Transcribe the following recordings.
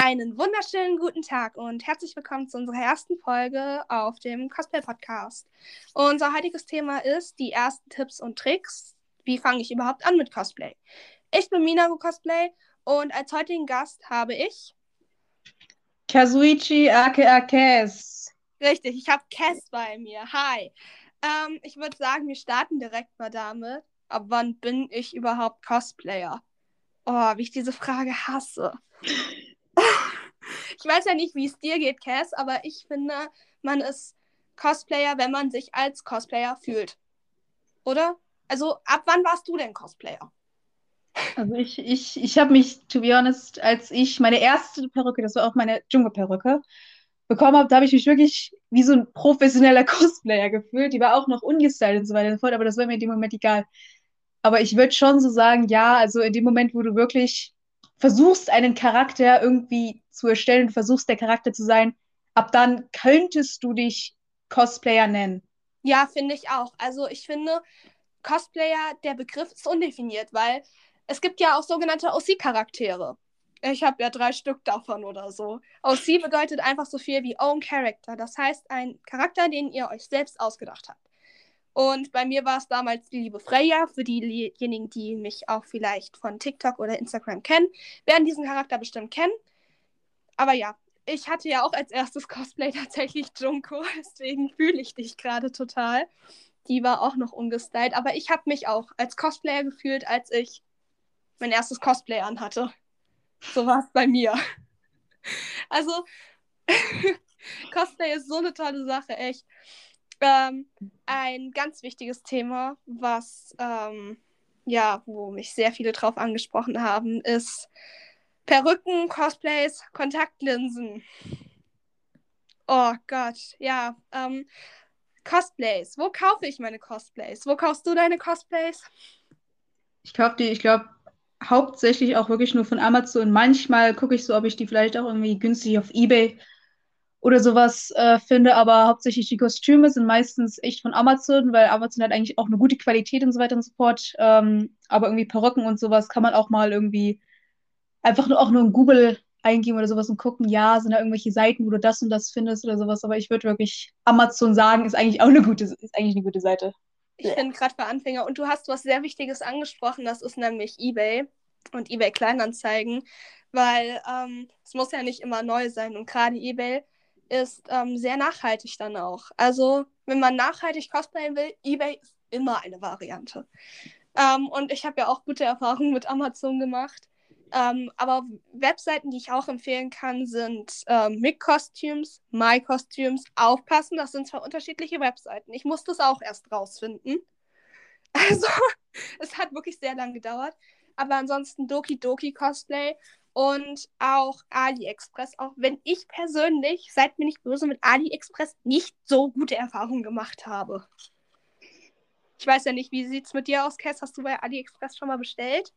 Einen wunderschönen guten Tag und herzlich willkommen zu unserer ersten Folge auf dem Cosplay Podcast. Unser heutiges Thema ist die ersten Tipps und Tricks. Wie fange ich überhaupt an mit Cosplay? Ich bin Minago Cosplay und als heutigen Gast habe ich Kazuichi aka Cass. Richtig, ich habe Cass bei mir. Hi. Ähm, ich würde sagen, wir starten direkt mal damit. Ab wann bin ich überhaupt Cosplayer? Oh, wie ich diese Frage hasse. Ich weiß ja nicht, wie es dir geht, Cass, aber ich finde, man ist Cosplayer, wenn man sich als Cosplayer fühlt. Oder? Also, ab wann warst du denn Cosplayer? Also ich, ich, ich habe mich, to be honest, als ich meine erste Perücke, das war auch meine Dschungelperücke, bekommen habe, da habe ich mich wirklich wie so ein professioneller Cosplayer gefühlt. Die war auch noch ungestylt und so weiter und so fort, aber das war mir in dem Moment egal. Aber ich würde schon so sagen, ja, also in dem Moment, wo du wirklich versuchst, einen Charakter irgendwie zu erstellen, versuchst, der Charakter zu sein, ab dann könntest du dich Cosplayer nennen. Ja, finde ich auch. Also ich finde, Cosplayer, der Begriff ist undefiniert, weil es gibt ja auch sogenannte OC-Charaktere. Ich habe ja drei Stück davon oder so. OC bedeutet einfach so viel wie Own Character. Das heißt, ein Charakter, den ihr euch selbst ausgedacht habt. Und bei mir war es damals die liebe Freya. Für diejenigen, die mich auch vielleicht von TikTok oder Instagram kennen, werden diesen Charakter bestimmt kennen. Aber ja, ich hatte ja auch als erstes Cosplay tatsächlich Junko, deswegen fühle ich dich gerade total. Die war auch noch ungestylt, aber ich habe mich auch als Cosplayer gefühlt, als ich mein erstes Cosplay anhatte. So war es bei mir. Also, Cosplay ist so eine tolle Sache, echt. Ähm, ein ganz wichtiges Thema, was ähm, ja, wo mich sehr viele drauf angesprochen haben, ist Perücken, Cosplays, Kontaktlinsen. Oh Gott, ja. Ähm, Cosplays. Wo kaufe ich meine Cosplays? Wo kaufst du deine Cosplays? Ich kaufe die, ich glaube, hauptsächlich auch wirklich nur von Amazon. Manchmal gucke ich so, ob ich die vielleicht auch irgendwie günstig auf Ebay oder sowas äh, finde, aber hauptsächlich die Kostüme sind meistens echt von Amazon, weil Amazon hat eigentlich auch eine gute Qualität und so weiter und so fort. Ähm, aber irgendwie Perücken und sowas kann man auch mal irgendwie einfach nur auch nur in Google eingeben oder sowas und gucken, ja, sind da irgendwelche Seiten, wo du das und das findest oder sowas. Aber ich würde wirklich Amazon sagen, ist eigentlich auch eine gute, ist eigentlich eine gute Seite. Ich finde gerade für Anfänger und du hast was sehr Wichtiges angesprochen, das ist nämlich eBay und eBay Kleinanzeigen, weil ähm, es muss ja nicht immer neu sein und gerade eBay ist ähm, sehr nachhaltig dann auch. Also, wenn man nachhaltig cosplayen will, eBay ist immer eine Variante. Ähm, und ich habe ja auch gute Erfahrungen mit Amazon gemacht. Ähm, aber Webseiten, die ich auch empfehlen kann, sind ähm, Mick Costumes, My Costumes. Aufpassen, das sind zwar unterschiedliche Webseiten. Ich musste es auch erst rausfinden. Also, es hat wirklich sehr lange gedauert. Aber ansonsten Doki Doki Cosplay und auch AliExpress, auch wenn ich persönlich, seid mir nicht böse, mit AliExpress nicht so gute Erfahrungen gemacht habe. Ich weiß ja nicht, wie sieht es mit dir aus, Cass? Hast du bei AliExpress schon mal bestellt?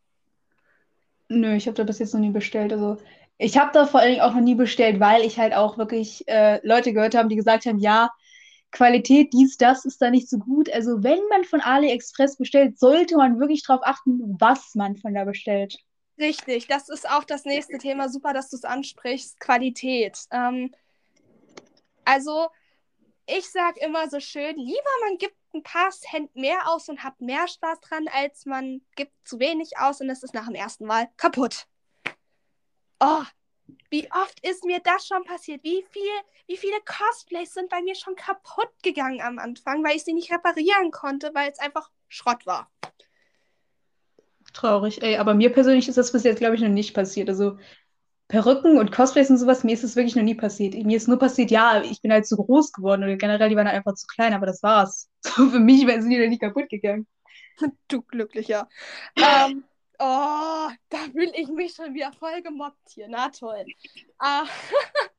Nö, ich habe da bis jetzt noch nie bestellt. Also ich habe da vor allen Dingen auch noch nie bestellt, weil ich halt auch wirklich äh, Leute gehört habe, die gesagt haben, ja, Qualität, dies, das ist da nicht so gut. Also wenn man von AliExpress bestellt, sollte man wirklich darauf achten, was man von da bestellt. Richtig, das ist auch das nächste Thema. Super, dass du es ansprichst. Qualität. Ähm, also, ich sage immer so schön, lieber man gibt ein paar Cent mehr aus und hat mehr Spaß dran, als man gibt zu wenig aus und es ist nach dem ersten Mal kaputt. Oh, wie oft ist mir das schon passiert? Wie, viel, wie viele Cosplays sind bei mir schon kaputt gegangen am Anfang, weil ich sie nicht reparieren konnte, weil es einfach Schrott war. Traurig, ey. Aber mir persönlich ist das bis jetzt, glaube ich, noch nicht passiert. Also Perücken und Cosplays und sowas, mir ist das wirklich noch nie passiert. Mir ist nur passiert, ja, ich bin halt zu groß geworden oder generell, die waren halt einfach zu klein, aber das war's. So, für mich sind die dann nicht kaputt gegangen. Du Glücklicher. ähm, oh, da fühle ich mich schon wieder voll gemobbt hier. Na toll. Ah,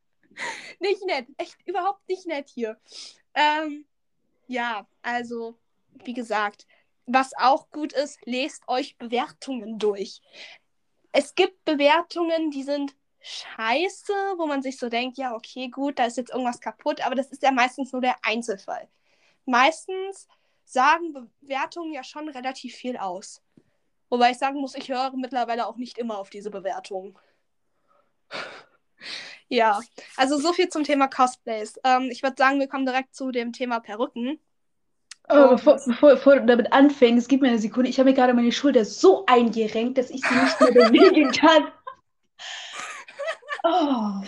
nicht nett. Echt überhaupt nicht nett hier. Ähm, ja, also, wie gesagt, was auch gut ist, lest euch Bewertungen durch. Es gibt Bewertungen, die sind scheiße, wo man sich so denkt, ja, okay, gut, da ist jetzt irgendwas kaputt, aber das ist ja meistens nur der Einzelfall. Meistens sagen Bewertungen ja schon relativ viel aus. Wobei ich sagen muss, ich höre mittlerweile auch nicht immer auf diese Bewertungen. Ja, also so viel zum Thema Cosplays. Ähm, ich würde sagen, wir kommen direkt zu dem Thema Perücken. Oh, bevor, bevor, bevor du damit anfängst, gib mir eine Sekunde. Ich habe mir gerade meine Schulter so eingerenkt, dass ich sie nicht mehr bewegen kann. Oh.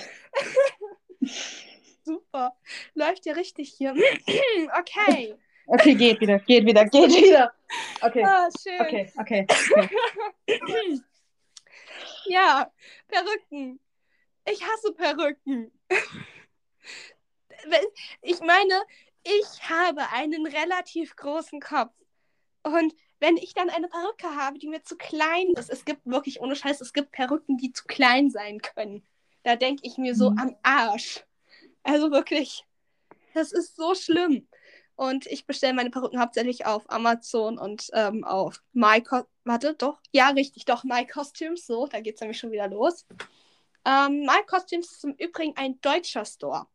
Super. Läuft ja richtig hier. okay. Okay, geht wieder, geht wieder, geht wieder. Okay. Ah, schön. Okay, okay. okay. Ja, Perücken. Ich hasse Perücken. Ich meine, ich habe einen relativ großen Kopf. Und wenn ich dann eine Perücke habe, die mir zu klein ist, es gibt wirklich ohne Scheiß, es gibt Perücken, die zu klein sein können. Da denke ich mir so Mhm. am Arsch. Also wirklich, das ist so schlimm. Und ich bestelle meine Perücken hauptsächlich auf Amazon und ähm, auf My Co Warte, doch. Ja, richtig, doch, My Costumes. So, da geht es nämlich schon wieder los. Ähm, My Costumes ist im Übrigen ein deutscher Store.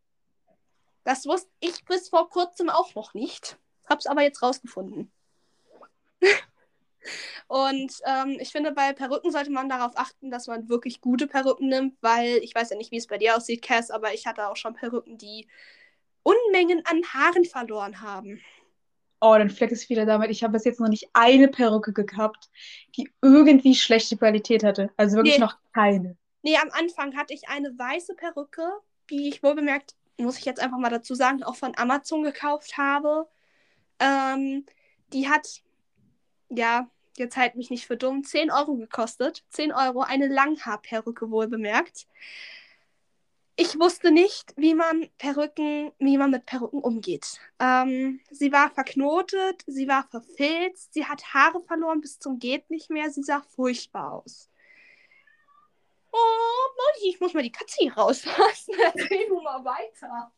Das wusste ich bis vor kurzem auch noch nicht. Hab's aber jetzt rausgefunden. Und ähm, ich finde, bei Perücken sollte man darauf achten, dass man wirklich gute Perücken nimmt, weil ich weiß ja nicht, wie es bei dir aussieht, Cass, aber ich hatte auch schon Perücken, die Unmengen an Haaren verloren haben. Oh, dann fleck es wieder damit. Ich habe bis jetzt noch nicht eine Perücke gehabt, die irgendwie schlechte Qualität hatte. Also wirklich Nee. noch keine. Nee, am Anfang hatte ich eine weiße Perücke, die ich wohlbemerkt, muss ich jetzt einfach mal dazu sagen, auch von Amazon gekauft habe. Ähm, die hat, ja, jetzt halt mich nicht für dumm, 10 Euro gekostet. 10 Euro, eine Langhaarperücke wohlbemerkt. Ich wusste nicht, wie man Perücken, wie man mit Perücken umgeht. Ähm, sie war verknotet, sie war verfilzt, sie hat Haare verloren bis zum geht nicht mehr, sie sah furchtbar aus. Oh, Molly, ich muss mal die Katze hier rauslassen. Erzähl du mal weiter.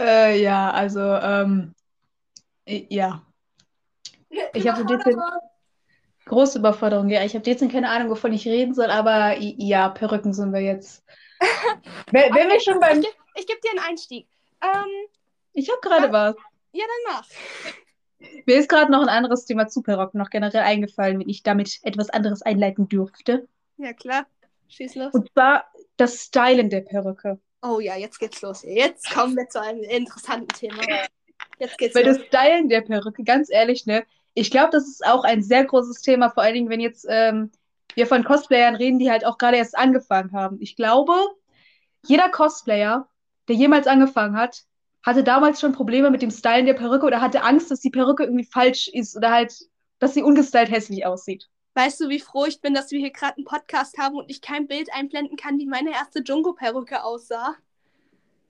Äh, ja, also, ähm, ja. Ich habe so bisschen große Überforderung. Ja, ich habe jetzt keine Ahnung, wovon ich reden soll, aber ja, Perücken sind wir jetzt. Wenn, wenn wir schon Ich beim. gebe geb dir einen Einstieg. Ähm, Ich habe gerade was. ja, dann mach. Mir ist gerade noch ein anderes Thema zu Perücken noch generell eingefallen, wenn ich damit etwas anderes einleiten dürfte. Ja, klar. Schieß los. Und zwar das Stylen der Perücke. Oh ja, jetzt geht's los. Jetzt kommen wir zu einem interessanten Thema. Jetzt geht's Weil los. das Stylen der Perücke, ganz ehrlich, ne, ich glaube, das ist auch ein sehr großes Thema, vor allen Dingen, wenn jetzt ähm, wir von Cosplayern reden, die halt auch gerade erst angefangen haben. Ich glaube, jeder Cosplayer, der jemals angefangen hat, hatte damals schon Probleme mit dem Stylen der Perücke oder hatte Angst, dass die Perücke irgendwie falsch ist oder halt, dass sie ungestylt hässlich aussieht. Weißt du, wie froh ich bin, dass wir hier gerade einen Podcast haben und ich kein Bild einblenden kann, wie meine erste Jungo-Perücke aussah?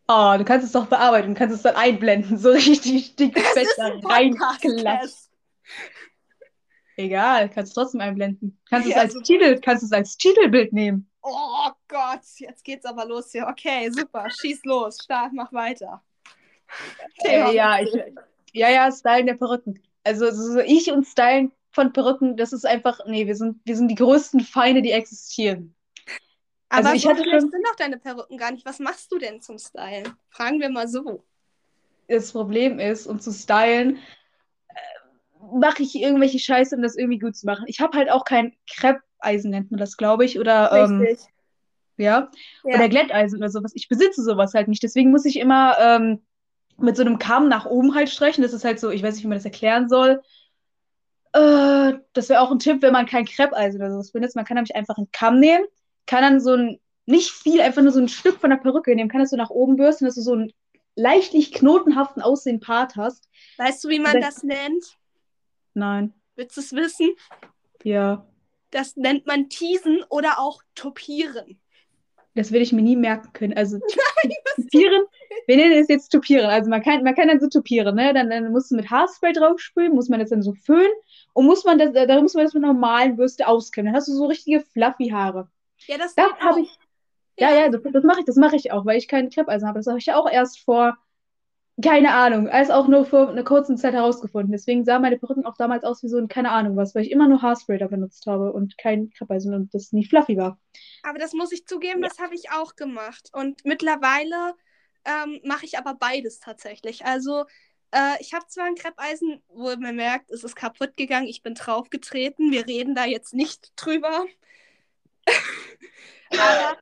Oh, du kannst es doch bearbeiten, du kannst es dann einblenden, so richtig dick fett da. Cass. Egal, kannst du trotzdem einblenden. Kannst Ja, es als super. Titel, kannst es als Titelbild nehmen. Oh Gott, jetzt geht's aber los hier. Okay, super. Schieß los. Start, mach weiter. Äh, ja, ich, ja, ja, Stylen der Perücken. Also so ich und Stylen von Perücken, das ist einfach, nee, wir sind, wir sind die größten Feinde, die existieren. Aber also ich so hatte schon- sind doch deine Perücken gar nicht. Was machst du denn zum Stylen? Fragen wir mal so. Das Problem ist, um zu stylen, mache ich irgendwelche Scheiße, um das irgendwie gut zu machen. Ich habe halt auch kein Kreppeisen, nennt man das, glaube ich, oder ähm, Richtig. ja, Ja. oder Glätteisen oder sowas. Ich besitze sowas halt nicht. Deswegen muss ich immer ähm, mit so einem Kamm nach oben halt streichen. Das ist halt so, ich weiß nicht, wie man das erklären soll. Äh, das wäre auch ein Tipp, wenn man kein Kreppeisen oder sowas benutzt. Man kann nämlich einfach einen Kamm nehmen, kann dann so ein, nicht viel, einfach nur so ein Stück von der Perücke nehmen, kann das so nach oben bürsten, dass du so einen leichtlich knotenhaften aussehenden Part hast. Weißt du, wie man das nennt? Nein, Willst du es wissen? ja, Das nennt man Teasen oder auch Topieren. das werde ich mir nie merken können. Also tupieren, wir nennen es jetzt tupieren. Also man kann, man kann dann so tupieren, ne? Dann, dann musst du mit Haarspray draufsprühen, muss man das dann so föhnen und muss man das, da muss man das mit normalen Bürste auskämmen. Dann hast du so richtige fluffy Haare. Ja, das, Das habe ich, ja, ja, das, das mache ich, das mache ich auch, weil ich keinen Kreppeisen habe. Das habe ich ja auch erst vor, keine Ahnung, als auch nur vor einer kurzen Zeit herausgefunden. Deswegen sahen meine Perücken auch damals aus wie so ein, keine Ahnung was, weil ich immer nur Haarspray da benutzt habe und kein Kreppeisen und das nie fluffy war. Aber das muss ich zugeben, Ja. das habe ich auch gemacht. Und mittlerweile ähm, mache ich aber beides tatsächlich. Also, äh, ich habe zwar ein Kreppeisen, wo man merkt, es ist kaputt gegangen, ich bin draufgetreten. Wir reden da jetzt nicht drüber. aber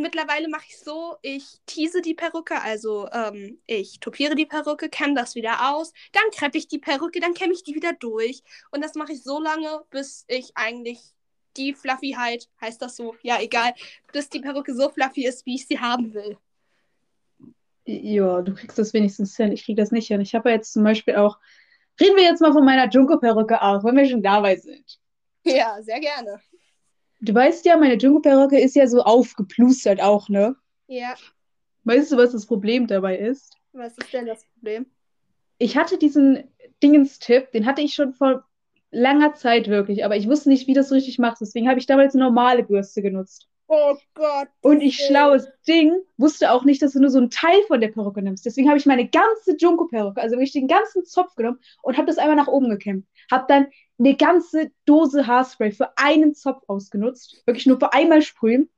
mittlerweile mache ich so, ich tease die Perücke, also ähm, ich topiere die Perücke, kämme das wieder aus, dann kreppe ich die Perücke, dann kämme ich die wieder durch. Und das mache ich so lange, bis ich eigentlich die Fluffyheit, heißt das so, ja egal, bis die Perücke so fluffy ist, wie ich sie haben will. Ja, du kriegst das wenigstens hin. Ich krieg das nicht hin. Ich habe ja jetzt zum Beispiel auch. Reden wir jetzt mal von meiner Junko-Perücke auch, wenn wir schon dabei sind. Ja, sehr gerne. Du weißt ja, meine Junko-Perücke ist ja so aufgeplustert auch, ne? Ja. Weißt du, was das Problem dabei ist? Was ist denn das Problem? Ich hatte diesen Dingens-Tipp, den hatte ich schon vor langer Zeit wirklich, aber ich wusste nicht, wie das richtig macht. Deswegen habe ich damals eine normale Bürste genutzt. Oh Gott. Und ich, schlaues Ding, wusste auch nicht, dass du nur so einen Teil von der Perücke nimmst. Deswegen habe ich meine ganze Junko-Perücke, also wirklich den ganzen Zopf genommen und habe das einmal nach oben gekämmt. Habe dann eine ganze Dose Haarspray für einen Zopf ausgenutzt. Wirklich nur für einmal sprühen.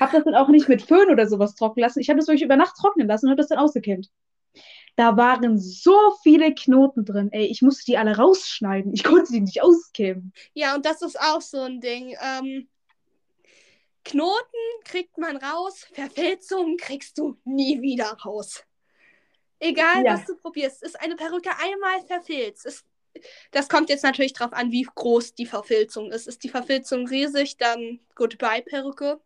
Habe das dann auch nicht mit Föhn oder sowas trocknen lassen. Ich habe das wirklich über Nacht trocknen lassen und habe das dann ausgekämmt. Da waren so viele Knoten drin. Ey, ich musste die alle rausschneiden. Ich konnte die nicht auskämmen. Ja, und das ist auch so ein Ding. Ähm, Knoten kriegt man raus, Verfilzung kriegst du nie wieder raus. Egal, ja. was du probierst, ist eine Perücke einmal verfilzt. Ist, das kommt jetzt natürlich darauf an, wie groß die Verfilzung ist. Ist die Verfilzung riesig, dann goodbye Perücke.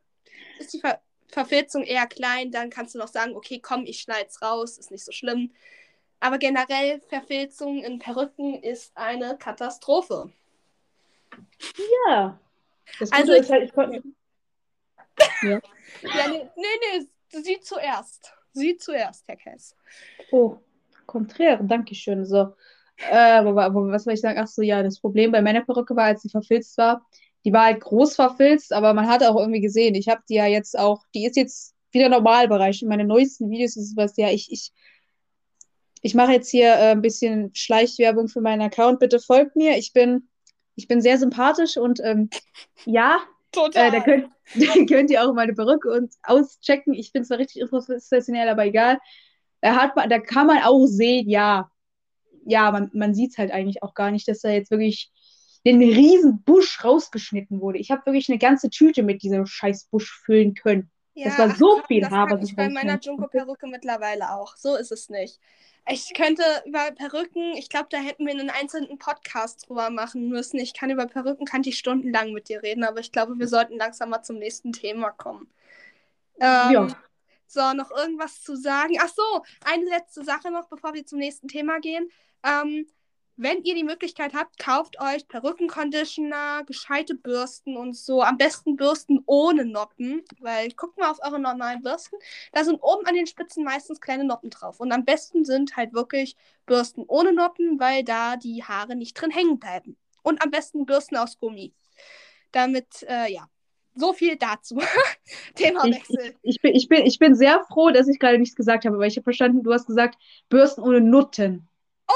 Ist die Ver Verfilzung eher klein, dann kannst du noch sagen, okay, komm, ich schneid's raus, ist nicht so schlimm. Aber generell Verfilzung in Perücken ist eine Katastrophe. Ja. Das also ich, halt, ich konnte, ja, ja nee, nee, nee, sie zuerst. Sie zuerst, Herr Kess. Oh, konträr, danke schön. So. Äh, aber, was soll ich sagen? Ach so, ja, das Problem bei meiner Perücke war, als sie verfilzt war, die war halt groß verfilzt, aber man hat auch irgendwie gesehen, ich habe die ja jetzt auch, die ist jetzt wieder Normalbereich. In meinen neuesten Videos ist es was, ja, ich, ich, ich mache jetzt hier äh, ein bisschen Schleichwerbung für meinen Account. Bitte folgt mir. Ich bin, ich bin sehr sympathisch und ähm, ja, Total. Äh, da, könnt, da könnt ihr auch meine Perücke und auschecken. Ich bin zwar richtig professionell, aber egal. Da, hat man, da kann man auch sehen, ja, ja, man, man sieht es halt eigentlich auch gar nicht, dass da jetzt wirklich den riesen Busch rausgeschnitten wurde. Ich habe wirklich eine ganze Tüte mit diesem scheiß Busch füllen können. Ja, das war so viel Haar, was ich bei meiner Junko-Perücke mittlerweile auch. So ist es nicht. Ich könnte über Perücken, ich glaube, da hätten wir einen einzelnen Podcast drüber machen müssen. Ich kann über Perücken, kann ich stundenlang mit dir reden, aber ich glaube, wir sollten langsam mal zum nächsten Thema kommen. Ähm, ja. So, noch irgendwas zu sagen? Ach so, eine letzte Sache noch, bevor wir zum nächsten Thema gehen. Ähm, wenn ihr die Möglichkeit habt, kauft euch Perückenconditioner, gescheite Bürsten und so. Am besten Bürsten ohne Noppen, weil guckt mal auf eure normalen Bürsten. Da sind oben an den Spitzen meistens kleine Noppen drauf. Und am besten sind halt wirklich Bürsten ohne Noppen, weil da die Haare nicht drin hängen bleiben. Und am besten Bürsten aus Gummi. Damit, äh, ja. So viel dazu. Themawechsel. Ich, ich, bin, ich, bin, ich bin sehr froh, dass ich gerade nichts gesagt habe, weil ich habe verstanden, du hast gesagt, Bürsten ohne Nutten.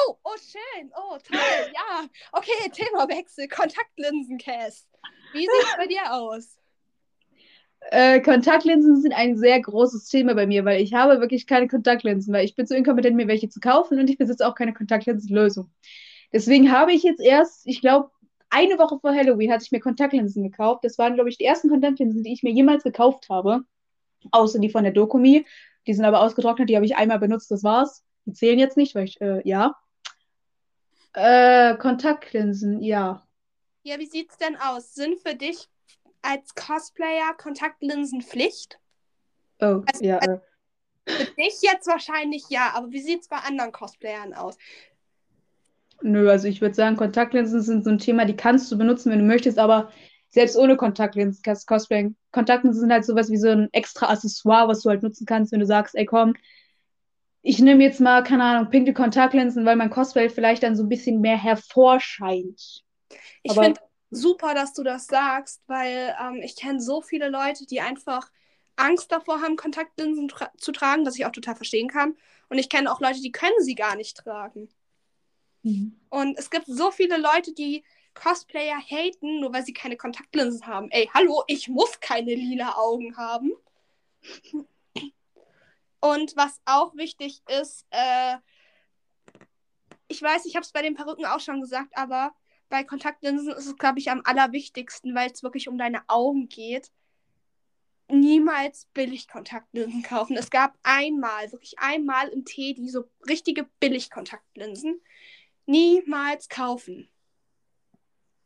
Oh, oh, schön. Oh, toll. Ja. Okay, Themawechsel. Kontaktlinsen-Cast. Wie sieht es bei dir aus? Äh, Kontaktlinsen sind ein sehr großes Thema bei mir, weil ich habe wirklich keine Kontaktlinsen, weil ich bin zu inkompetent, mir welche zu kaufen und ich besitze auch keine Kontaktlinsenlösung. Deswegen habe ich jetzt erst, ich glaube, eine Woche vor Halloween hatte ich mir Kontaktlinsen gekauft. Das waren, glaube ich, die ersten Kontaktlinsen, die ich mir jemals gekauft habe. Außer die äh. Äh, Kontaktlinsen, ja. Ja, wie sieht's denn aus? Sind für dich als Cosplayer Kontaktlinsen Pflicht? Oh, also, ja. Also für dich jetzt wahrscheinlich ja, aber wie sieht's bei anderen Cosplayern aus? Nö, also ich würde sagen, Kontaktlinsen sind so ein Thema, die kannst du benutzen, wenn du möchtest, aber selbst ohne Kontaktlinsen kannst du cosplayen. Kontaktlinsen sind halt sowas wie so ein extra Accessoire, was du halt nutzen kannst, wenn du sagst, ey komm, ich nehme jetzt mal, keine Ahnung, pinke Kontaktlinsen, weil mein Cosplay vielleicht dann so ein bisschen mehr hervorscheint. Ich finde super, dass du das sagst, weil ähm, ich kenne so viele Leute, die einfach Angst davor haben, Kontaktlinsen tra zu tragen, was ich auch total verstehen kann. Und ich kenne auch Leute, die können sie gar nicht tragen. Mhm. Und es gibt so viele Leute, die Cosplayer haten, nur weil sie keine Kontaktlinsen haben. Ey, hallo, ich muss keine lila Augen haben. Und was auch wichtig ist, äh, ich weiß, ich habe es bei den Perücken auch schon gesagt, aber bei Kontaktlinsen ist es, glaube ich, am allerwichtigsten, weil es wirklich um deine Augen geht. niemals Billigkontaktlinsen kaufen. Es gab einmal, wirklich einmal im Teddy so richtige Billigkontaktlinsen. Niemals kaufen.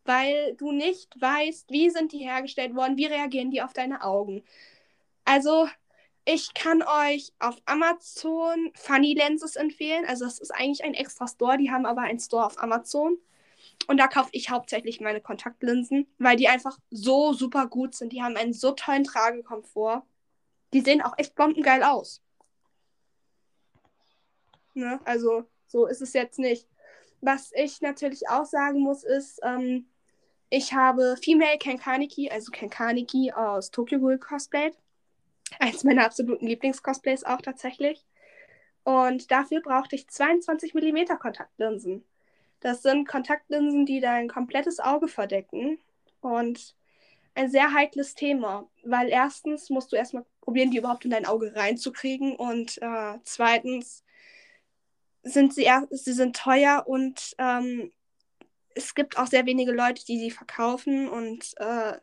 Weil du nicht weißt, wie sind die hergestellt worden, wie reagieren die auf deine Augen. Also, ich kann euch auf Amazon Funny Lenses empfehlen. Also, das ist eigentlich ein extra Store. Die haben aber einen Store auf Amazon. Und da kaufe ich hauptsächlich meine Kontaktlinsen, weil die einfach so super gut sind. Die haben einen so tollen Tragekomfort. Die sehen auch echt bombengeil aus. Ne? Also, so ist es jetzt nicht. Was ich natürlich auch sagen muss, ist, ähm, ich habe Female Kenkaniki, also Kenkaniki aus Tokyo Ghoul Cosplay. Eins meiner absoluten Lieblingscosplays auch tatsächlich. Und dafür brauchte ich 22 mm Kontaktlinsen. Das sind Kontaktlinsen, die dein komplettes Auge verdecken. Und ein sehr heikles Thema, weil erstens musst du erstmal probieren, die überhaupt in dein Auge reinzukriegen. Und äh, zweitens sind sie, sie sind teuer und ähm, es gibt auch sehr wenige Leute, die sie verkaufen. Und äh,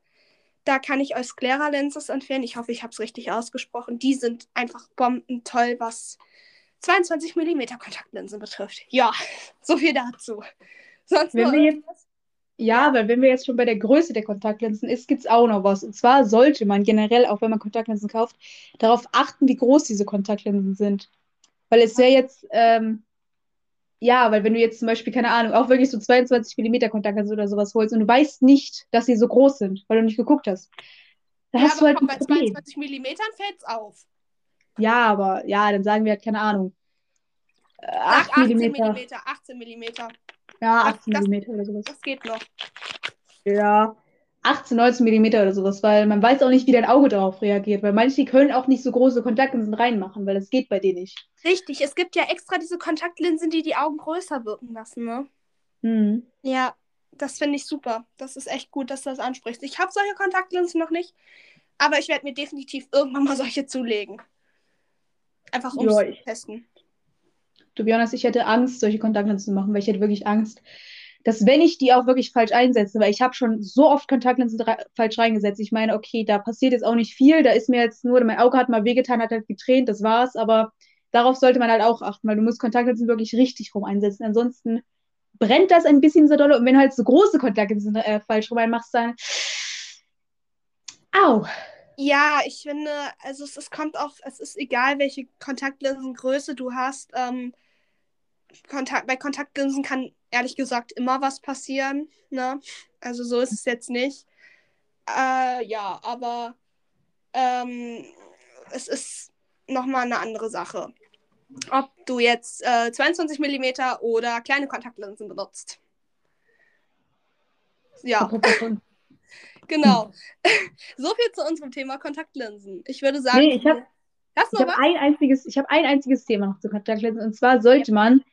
da kann ich euch Sclera Lenses empfehlen. Ich hoffe, ich habe es richtig ausgesprochen. Die sind einfach bombentoll, was 22 mm Kontaktlinsen betrifft. Ja, so viel dazu. Sonst wenn wir jetzt, ja, weil wenn wir jetzt schon bei der Größe der Kontaktlinsen ist, gibt es auch noch was. Und zwar sollte man generell, auch wenn man Kontaktlinsen kauft, darauf achten, wie groß diese Kontaktlinsen sind. Weil es wäre jetzt, ähm, ja, weil wenn du jetzt zum Beispiel, keine Ahnung, auch wirklich so 22 mm Kontaktlinsen oder sowas holst und du weißt nicht, dass sie so groß sind, weil du nicht geguckt hast, dann ja, hast du halt ein bei Problem. 22 mm fällt es auf. Ja, aber ja, dann sagen wir halt, keine Ahnung. Äh, 8 18 mm. 18 mm. Ja, 18 mm oder sowas. Das geht noch. Ja, 18, 19 mm oder sowas, weil man weiß auch nicht, wie dein Auge darauf reagiert, weil manche können auch nicht so große Kontaktlinsen reinmachen, weil das geht bei denen nicht. Richtig, es gibt ja extra diese Kontaktlinsen, die die Augen größer wirken lassen, ne? Mhm. Ja, das finde ich super. Das ist echt gut, dass du das ansprichst. Ich habe solche Kontaktlinsen noch nicht, aber ich werde mir definitiv irgendwann mal solche zulegen. Einfach um zu testen. To be honest, ich hätte Angst, solche Kontaktlinsen zu machen, weil ich hätte wirklich Angst, dass wenn ich die auch wirklich falsch einsetze, weil ich habe schon so oft Kontaktlinsen falsch reingesetzt. Ich meine, okay, da passiert jetzt auch nicht viel, da ist mir jetzt nur, mein Auge hat mal wehgetan, hat halt getränt, das war's, aber darauf sollte man halt auch achten, weil du musst Kontaktlinsen wirklich richtig rum einsetzen. Ansonsten brennt das ein bisschen so doll und wenn du halt so große Kontaktlinsen äh, falsch rum einmachst, dann au. Ja, ich finde, also es, es kommt auch, es ist egal, welche Kontaktlinsengröße du hast. Ähm, Kontakt, bei Kontaktlinsen kann ehrlich gesagt immer was passieren. Ne? Also so ist es jetzt nicht. Äh, ja, aber ähm, es ist nochmal eine andere Sache. Ob du jetzt äh, 22 mm oder kleine Kontaktlinsen benutzt. Ja. Genau. so viel zu unserem Thema Kontaktlinsen. Ich würde sagen. Nee, ich habe hab ein, einziges, hab ein einziges Thema noch zu Kontaktlinsen. Und zwar sollte ja. man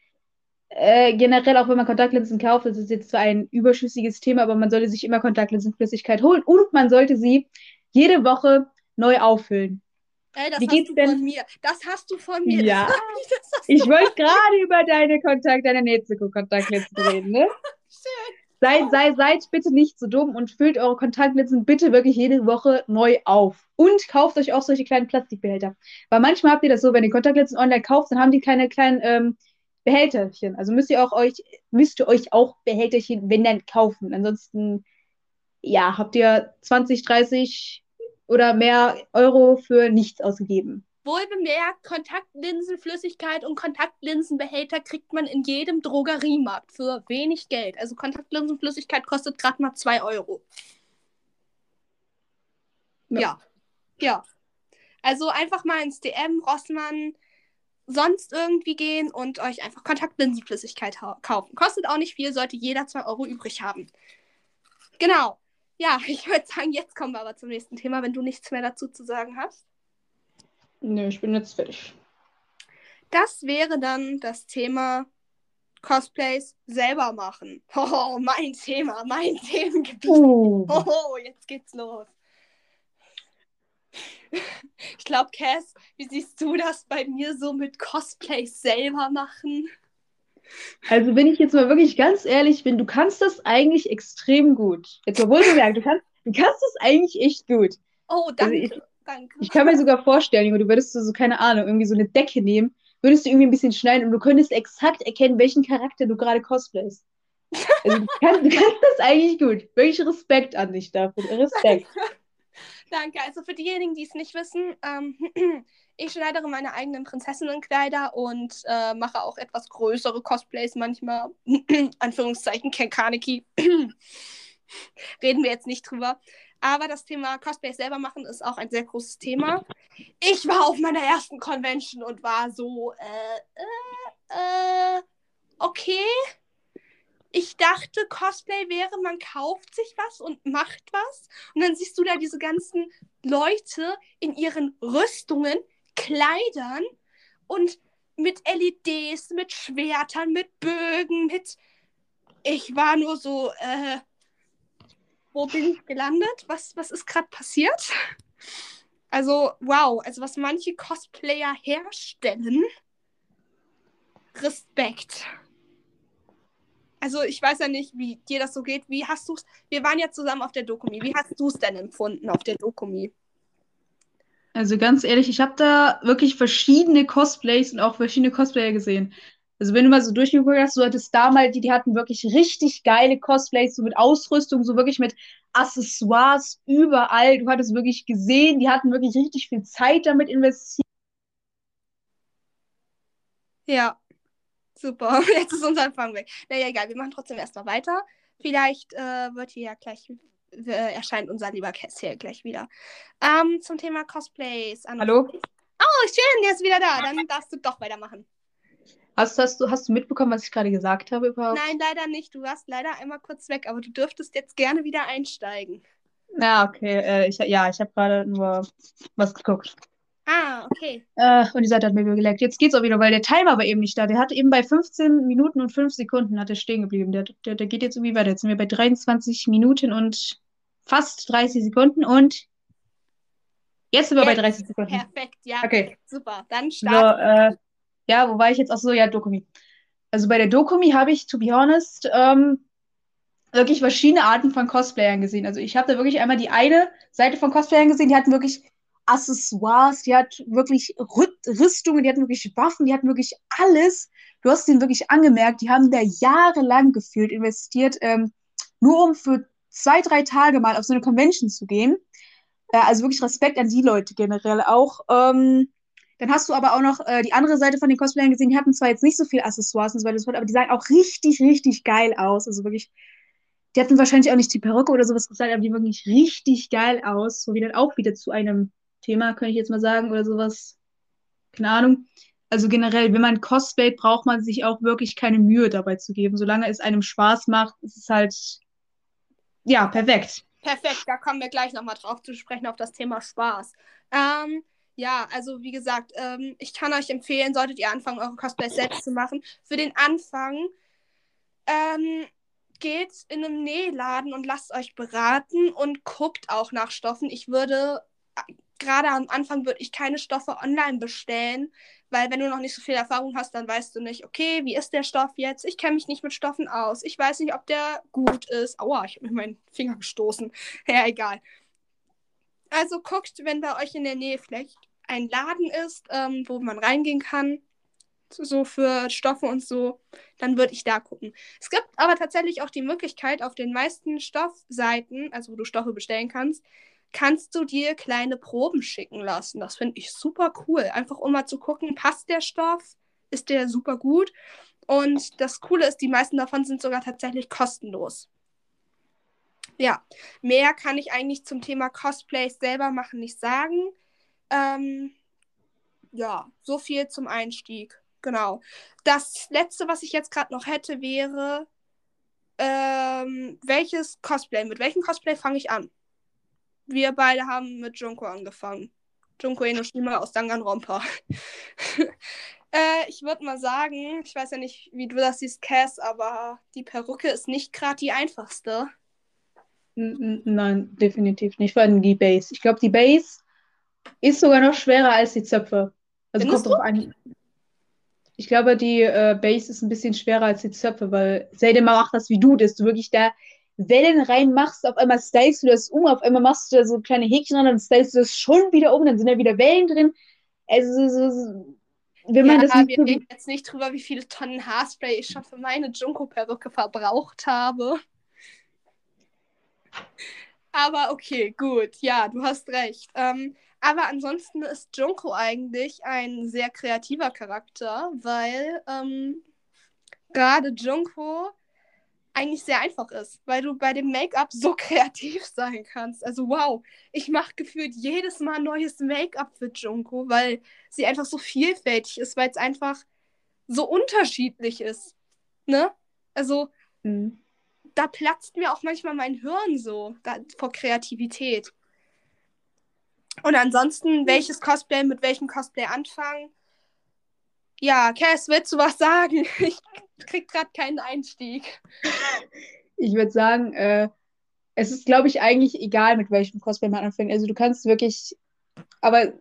äh, generell, auch wenn man Kontaktlinsen kauft, das ist jetzt zwar ein überschüssiges Thema, aber man sollte sich immer Kontaktlinsenflüssigkeit holen und man sollte sie jede Woche neu auffüllen. Ey, das Wie hast du denn? von mir. Das hast du von mir. Ja. ich wollte gerade über deine Kontakt, deine Nezuko-Kontaktlinsen reden, ne? Schön. Seid, seid, seid bitte nicht so dumm und füllt eure Kontaktlinsen bitte wirklich jede Woche neu auf. Und kauft euch auch solche kleinen Plastikbehälter. Weil manchmal habt ihr das so, wenn ihr Kontaktlinsen online kauft, dann haben die keine kleinen ähm, Behälterchen. Also müsst ihr auch euch, müsst ihr euch auch Behälterchen, wenn dann kaufen. Ansonsten, ja, habt ihr 20, 30 oder mehr Euro für nichts ausgegeben. Wohlbemerkt, Kontaktlinsenflüssigkeit und Kontaktlinsenbehälter kriegt man in jedem Drogeriemarkt für wenig Geld. Also Kontaktlinsenflüssigkeit kostet gerade mal 2 Euro. Ja. ja. Ja. Also einfach mal ins DM, Rossmann, sonst irgendwie gehen und euch einfach Kontaktlinsenflüssigkeit kaufen. Kostet auch nicht viel, sollte jeder 2 Euro übrig haben. Genau. Ja, ich würde sagen, jetzt kommen wir aber zum nächsten Thema, wenn du nichts mehr dazu zu sagen hast. Nö, ich bin jetzt fertig. Das wäre dann das Thema Cosplays selber machen. Oh, mein Thema, mein Themengebiet. Uh. Oh, jetzt geht's los. Ich glaube, Cass, wie siehst du das bei mir so mit Cosplays selber machen? Also, wenn ich jetzt mal wirklich ganz ehrlich bin, du kannst das eigentlich extrem gut. Jetzt mal wohlgemerkt, du kannst, du kannst das eigentlich echt gut. Oh, danke. Also ich, danke. Ich kann mir sogar vorstellen, Junge, du würdest so, keine Ahnung, irgendwie so eine Decke nehmen, würdest du irgendwie ein bisschen schneiden und du könntest exakt erkennen, welchen Charakter du gerade cosplayst. Also, du, kannst, du kannst das eigentlich gut. Wirklich Respekt an dich dafür. Respekt. Danke. Also für diejenigen, die es nicht wissen, ähm, ich schneidere meine eigenen Prinzessinnenkleider und äh, mache auch etwas größere Cosplays manchmal. Anführungszeichen, Ken Kaneki. Reden wir jetzt nicht drüber. Aber das Thema Cosplays selber machen ist auch ein sehr großes Thema. Ich war auf meiner ersten Convention und war so, äh, äh, äh, okay ich dachte, Cosplay wäre, man kauft sich was und macht was. Und dann siehst du da diese ganzen Leute in ihren Rüstungen, Kleidern und mit LEDs, mit Schwertern, mit Bögen, mit. Ich war nur so, äh, wo bin ich gelandet? Was, was ist gerade passiert? Also, wow, also was manche Cosplayer herstellen. Respekt. Also ich weiß ja nicht, wie dir das so geht. Wie hast du es? Wir waren ja zusammen auf der Dokumi. Wie hast du es denn empfunden auf der Dokumi? Also ganz ehrlich, ich habe da wirklich verschiedene Cosplays und auch verschiedene Cosplayer gesehen. Also wenn du mal so durchgeguckt hast, du hattest damals, die, die hatten wirklich richtig geile Cosplays, so mit Ausrüstung, so wirklich mit Accessoires überall. Du hattest wirklich gesehen, die hatten wirklich richtig viel Zeit damit investiert. Ja, Super, jetzt ist unser Empfang weg. Naja, egal, wir machen trotzdem erstmal weiter. Vielleicht äh, wird hier ja gleich, äh, erscheint unser lieber Cass hier gleich wieder. Ähm, zum Thema Cosplays. Hallo? Oh, schön, der ist wieder da. Dann darfst du doch weitermachen. Hast, hast, du, hast du mitbekommen, was ich gerade gesagt habe überhaupt? Nein, leider nicht. Du warst leider einmal kurz weg, aber du dürftest jetzt gerne wieder einsteigen. Ja, okay. Äh, ich, ja, ich habe gerade nur was geguckt. Ah, okay. Äh, und die Seite hat mir geleckt. Jetzt geht's auch wieder, weil der Timer war eben nicht da. Der hat eben bei 15 Minuten und 5 Sekunden hat er stehen geblieben. Der, der, der geht jetzt irgendwie weiter. Jetzt sind wir bei 23 Minuten und fast 30 Sekunden und jetzt sind wir jetzt. bei 30 Sekunden. Perfekt, ja. Okay. Super, dann starten. So, äh, ja, wo war ich jetzt? Ach so, ja, Dokumi. Also bei der Dokumi habe ich, to be honest, ähm, wirklich verschiedene Arten von Cosplayern gesehen. Also ich habe da wirklich einmal die eine Seite von Cosplayern gesehen, die hatten wirklich Accessoires, die hat wirklich Rüstungen, die hat wirklich Waffen, die hat wirklich alles. Du hast den wirklich angemerkt, die haben da jahrelang gefühlt investiert, ähm, nur um für zwei, drei Tage mal auf so eine Convention zu gehen. Äh, also wirklich Respekt an die Leute generell auch. Ähm, dann hast du aber auch noch äh, die andere Seite von den Cosplayern gesehen, die hatten zwar jetzt nicht so viel Accessoires und so weiter, aber die sahen auch richtig, richtig geil aus. Also wirklich, die hatten wahrscheinlich auch nicht die Perücke oder sowas gesagt, aber die wirklich richtig geil aus. So wie dann auch wieder zu einem Thema, könnte ich jetzt mal sagen, oder sowas. Keine Ahnung. Also generell, wenn man cosplayt, braucht man sich auch wirklich keine Mühe dabei zu geben. Solange es einem Spaß macht, ist es halt, ja, perfekt. Perfekt, da kommen wir gleich nochmal drauf zu sprechen, auf das Thema Spaß. Ähm, ja, also wie gesagt, ähm, ich kann euch empfehlen, solltet ihr anfangen, eure Cosplays selbst zu machen. Für den Anfang ähm, geht in einem Nähladen und lasst euch beraten und guckt auch nach Stoffen. Ich würde gerade am Anfang würde ich keine Stoffe online bestellen, weil wenn du noch nicht so viel Erfahrung hast, dann weißt du nicht, okay, wie ist der Stoff jetzt? Ich kenne mich nicht mit Stoffen aus. Ich weiß nicht, ob der gut ist. Aua, ich habe mir meinen Finger gestoßen. Ja, egal. Also guckt, wenn bei euch in der Nähe vielleicht ein Laden ist, ähm, wo man reingehen kann, so für Stoffe und so, dann würde ich da gucken. Es gibt aber tatsächlich auch die Möglichkeit, auf den meisten Stoffseiten, also wo du Stoffe bestellen kannst, kannst du dir kleine Proben schicken lassen. Das finde ich super cool. Einfach um mal zu gucken, passt der Stoff? Ist der super gut? Und das Coole ist, die meisten davon sind sogar tatsächlich kostenlos. Ja, mehr kann ich eigentlich zum Thema Cosplays selber machen nicht sagen. Ähm, ja, so viel zum Einstieg. Genau. Das letzte, was ich jetzt gerade noch hätte, wäre, ähm, welches Cosplay? Mit welchem Cosplay fange ich an? Wir beide haben mit Junko angefangen. Junko Enoshima aus Danganronpa. äh, ich würde mal sagen, ich weiß ja nicht, wie du das siehst, Cass, aber die Perücke ist nicht gerade die einfachste. Nein, definitiv nicht. Vor allem die Base. Ich glaube, die Base ist sogar noch schwerer als die Zöpfe. Also Findest kommt drauf an. Ich glaube, die äh, Base ist ein bisschen schwerer als die Zöpfe, weil Seidema macht das wie du, dass du wirklich da Wellen reinmachst, auf einmal stylst du das um, auf einmal machst du da so kleine Häkchen ran, dann stylst du das schon wieder um, dann sind da wieder Wellen drin. Also so, so wenn man ja, das nicht wir reden jetzt nicht drüber, wie viele Tonnen Haarspray ich schon für meine Junko-Perücke verbraucht habe. Aber okay, gut. Ja, du hast recht. Ähm, aber ansonsten ist Junko eigentlich ein sehr kreativer Charakter, weil ähm, gerade Junko eigentlich sehr einfach ist, weil du bei dem Make-up so kreativ sein kannst. Also wow, ich mache gefühlt jedes Mal neues Make-up für Junko, weil sie einfach so vielfältig ist, weil es einfach so unterschiedlich ist. Ne? Also Mhm. da platzt mir auch manchmal mein Hirn so da, vor Kreativität. Und ansonsten, welches Cosplay mit welchem Cosplay anfangen? Ja, Cass, willst du was sagen? Ich krieg gerade keinen Einstieg. Ich würde sagen, äh, es ist, glaube ich, eigentlich egal, mit welchem Cosplay man anfängt. Also du kannst wirklich, aber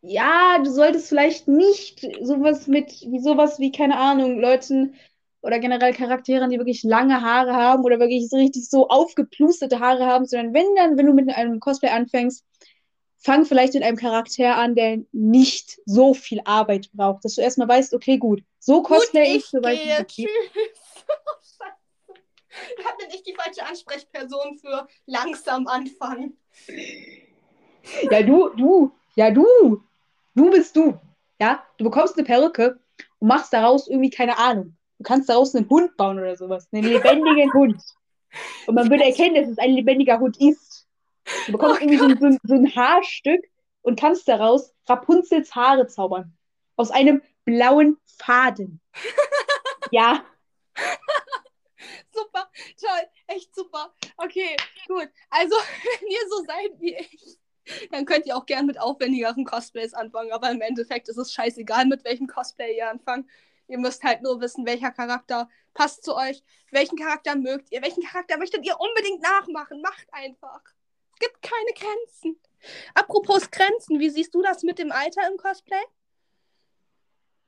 ja, du solltest vielleicht nicht sowas mit, wie sowas wie, keine Ahnung, Leuten oder generell Charakteren, die wirklich lange Haare haben oder wirklich so richtig so aufgeplusterte Haare haben, sondern wenn dann, wenn du mit einem Cosplay anfängst, fang vielleicht mit einem Charakter an, der nicht so viel Arbeit braucht, dass du erstmal weißt, okay, gut, so Gut, Cosplay ich ist soweit gehe. Tschüss. Scheiße. Ich hatte nicht die falsche Ansprechperson für langsam anfangen. Ja, du, du, ja, du, du bist du. Ja, du bekommst eine Perücke und machst daraus irgendwie, keine Ahnung. Du kannst daraus einen Hund bauen oder sowas. Einen lebendigen Hund. Und man würde erkennen, dass es ein lebendiger Hund ist. Du bekommst Oh irgendwie so, ein- so, so ein Haarstück und kannst daraus Rapunzels Haare zaubern. Aus einem blauen Faden. Ja, Super, toll, echt super. Okay, gut. Also, wenn ihr so seid wie ich, dann könnt ihr auch gern mit aufwendigeren Cosplays anfangen. Aber im Endeffekt ist es scheißegal, mit welchem Cosplay ihr anfangt. Ihr müsst halt nur wissen, welcher Charakter passt zu euch, welchen Charakter mögt ihr, welchen Charakter möchtet ihr unbedingt nachmachen. Macht einfach. Gibt keine Grenzen. Apropos Grenzen, wie siehst du das mit dem Alter im Cosplay?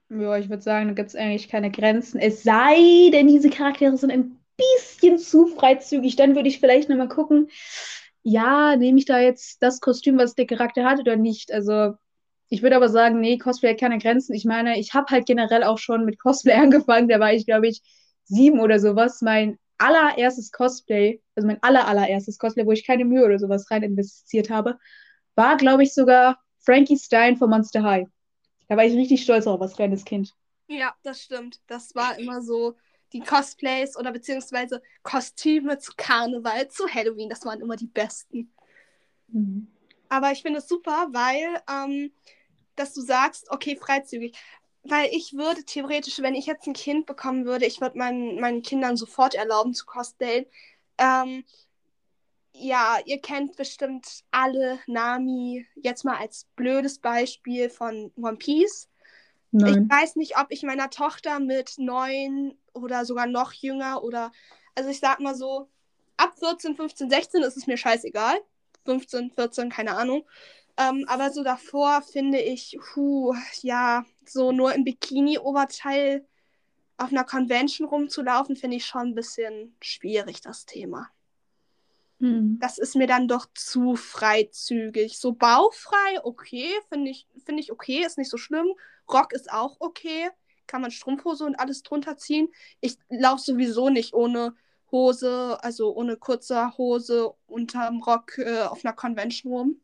Ja, ich würde sagen, da gibt es eigentlich keine Grenzen. Es sei denn, diese Charaktere sind ein bisschen zu freizügig. Dann würde ich vielleicht nochmal gucken, ja, nehme ich da jetzt das Kostüm, was der Charakter hat oder nicht? Also, ich würde aber sagen, nee, Cosplay hat keine Grenzen. Ich meine, ich habe halt generell auch schon mit Cosplay angefangen. Da war ich, glaube ich, sieben oder sowas. Mein allererstes Cosplay, also mein aller, allererstes Cosplay, wo ich keine Mühe oder sowas rein investiert habe, war, glaube ich, sogar Frankie Stein von Monster High. Da war ich richtig stolz drauf als kleines Kind. Ja, das stimmt. Das war immer so die Cosplays oder beziehungsweise Kostüme zu Karneval, zu Halloween. Das waren immer die besten. Mhm. Aber ich finde es super, weil, ähm, dass du sagst, okay, freizügig. Weil ich würde theoretisch, wenn ich jetzt ein Kind bekommen würde, ich würde meinen, meinen Kindern sofort erlauben zu cosplayen. Ähm, ja, ihr kennt bestimmt alle Nami, jetzt mal als blödes Beispiel von One Piece. Ich Nein. weiß nicht, ob ich meiner Tochter mit neun oder sogar noch jünger oder, also ich sag mal so, ab 14, 15, 16 ist es mir scheißegal. 15, 14, keine Ahnung. Ähm, aber so davor finde ich, puh, ja, so nur im Bikini-Oberteil auf einer Convention rumzulaufen, finde ich schon ein bisschen schwierig, das Thema. Mhm. Das ist mir dann doch zu freizügig. So bauchfrei, okay, finde ich, finde ich okay, ist nicht so schlimm. Rock ist auch okay. Kann man Strumpfhose und alles drunter ziehen. Ich laufe sowieso nicht ohne Hose, also ohne kurze Hose unterm Rock äh, auf einer Convention rum.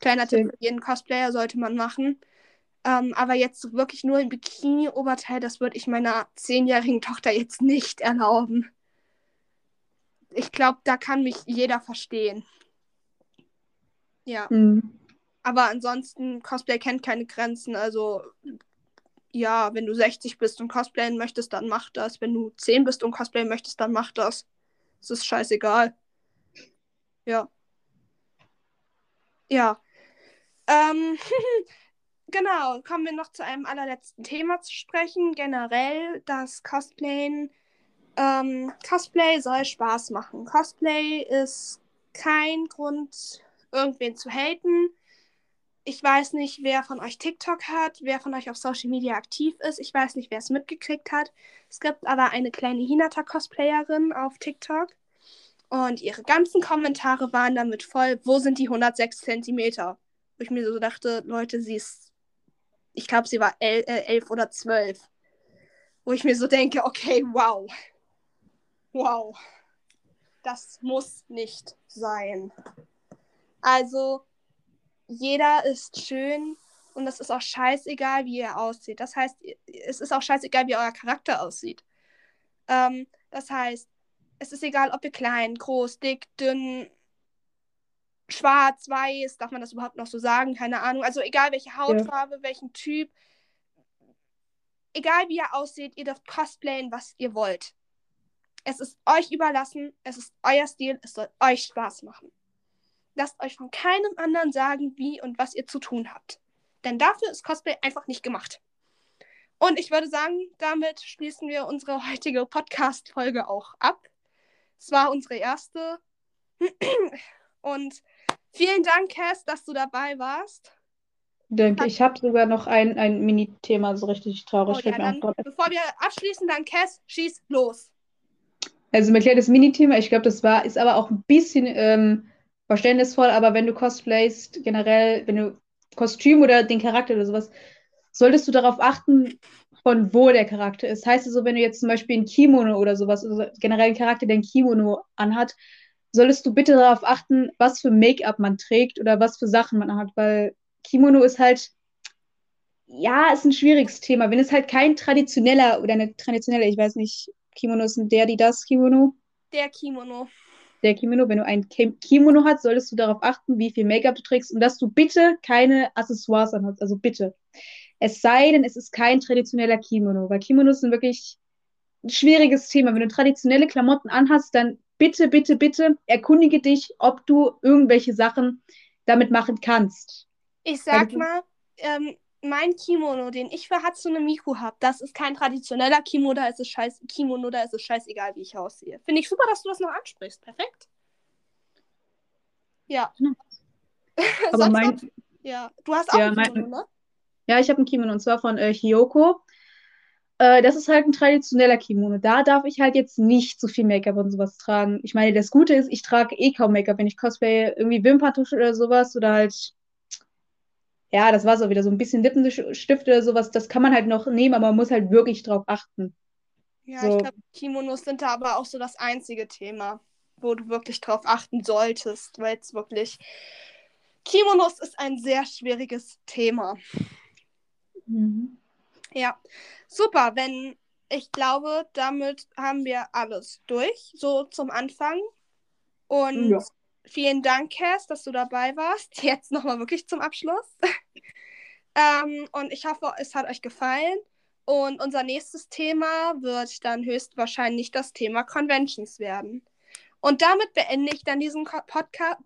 Kleiner Tipp für jeden Cosplayer sollte man machen. Ähm, aber jetzt wirklich nur im Bikini-Oberteil, das würde ich meiner zehnjährigen Tochter jetzt nicht erlauben. Ich glaube, da kann mich jeder verstehen. Ja, Mhm. aber ansonsten, Cosplay kennt keine Grenzen. Also, ja, wenn du 60 bist und cosplayen möchtest, dann mach das. Wenn du 10 bist und cosplayen möchtest, dann mach das. Es ist scheißegal. Ja. Ja. Ähm, genau, kommen wir noch zu einem allerletzten Thema zu sprechen. Generell das Cosplayen. Ähm, Cosplay soll Spaß machen. Cosplay ist kein Grund, irgendwen zu haten. ich weiß nicht, wer von euch TikTok hat, wer von euch auf Social Media aktiv ist. Ich weiß nicht, wer es mitgekriegt hat. Es gibt aber eine kleine Hinata-Cosplayerin auf TikTok. Und ihre ganzen Kommentare waren damit voll, wo sind die 106 Zentimeter? Wo ich mir so dachte, Leute, sie ist, ich glaube, sie war el äh, elf oder zwölf. Wo ich mir so denke, okay, wow. Wow. Das muss nicht sein. Also, jeder ist schön und es ist auch scheißegal, wie er aussieht. Das heißt, es ist auch scheißegal, wie euer Charakter aussieht. Ähm, das heißt, es ist egal, ob ihr klein, groß, dick, dünn, schwarz, weiß, darf man das überhaupt noch so sagen? Keine Ahnung. Also egal welche Hautfarbe, ja. welchen Typ. Egal wie ihr aussieht, ihr dürft cosplayen, was ihr wollt. Es ist euch überlassen, es ist euer Stil, es soll euch Spaß machen. Lasst euch von keinem anderen sagen, wie und was ihr zu tun habt. Denn dafür ist Cosplay einfach nicht gemacht. Und ich würde sagen, damit schließen wir unsere heutige Podcast-Folge auch ab. Es war unsere erste. Und vielen Dank, Cass, dass du dabei warst. Danke. Ich habe sogar noch ein, ein Mini-Thema, so richtig traurig. Oh, ja, dann, bevor wir abschließen, dann Cass, schieß los. Also ein kleines Mini-Thema, ich glaube, das war, ist aber auch ein bisschen ähm, verständnisvoll, aber wenn du cosplayst, generell, wenn du Kostüm oder den Charakter oder sowas, solltest du darauf achten, von wo der Charakter ist. Heißt es so, wenn du jetzt zum Beispiel ein Kimono oder sowas, also generell ein Charakter, der ein Kimono anhat, solltest du bitte darauf achten, was für Make-up man trägt oder was für Sachen man hat, weil Kimono ist halt, ja, ist ein schwieriges Thema. Wenn es halt kein traditioneller oder eine traditionelle, ich weiß nicht, Kimono ist ein der, die das Kimono? Der Kimono. Der Kimono, wenn du ein Kimono hast, solltest du darauf achten, wie viel Make-up du trägst und dass du bitte keine Accessoires anhast. Also bitte. Es sei denn, es ist kein traditioneller Kimono, weil Kimonos sind wirklich ein schwieriges Thema. Wenn du traditionelle Klamotten anhast, dann bitte, bitte, bitte erkundige dich, ob du irgendwelche Sachen damit machen kannst. Ich sag mal, ähm, mein Kimono, den ich für Hatsune Miku habe, das ist kein traditioneller Kimono, da ist es scheiß Kimono, da ist es scheißegal, wie ich aussehe. Finde ich super, dass du das noch ansprichst. Perfekt. Ja. Aber mein. Ja, du hast auch ja, ein Kimono, mein, ne? Ja, ich habe ein Kimono und zwar von äh, Hyoko. Äh, das ist halt ein traditioneller Kimono. Da darf ich halt jetzt nicht so viel Make-up und sowas tragen. Ich meine, das Gute ist, ich trage eh kaum Make-up, wenn ich Cosplay irgendwie Wimperntusche oder sowas oder halt. Ja, das war so wieder so ein bisschen Lippenstift oder sowas. Das kann man halt noch nehmen, aber man muss halt wirklich drauf achten. Ja, so. ich glaube, Kimonos sind da aber auch so das einzige Thema, wo du wirklich drauf achten solltest, weil es wirklich. Kimonos ist ein sehr schwieriges Thema. Mhm. Ja, super. Wenn ich glaube, damit haben wir alles durch, so zum Anfang. Und ja. vielen Dank, Cass, dass du dabei warst. Jetzt nochmal wirklich zum Abschluss. ähm, und ich hoffe, es hat euch gefallen. Und unser nächstes Thema wird dann höchstwahrscheinlich das Thema Conventions werden. Und damit beende ich dann diesen Podcast.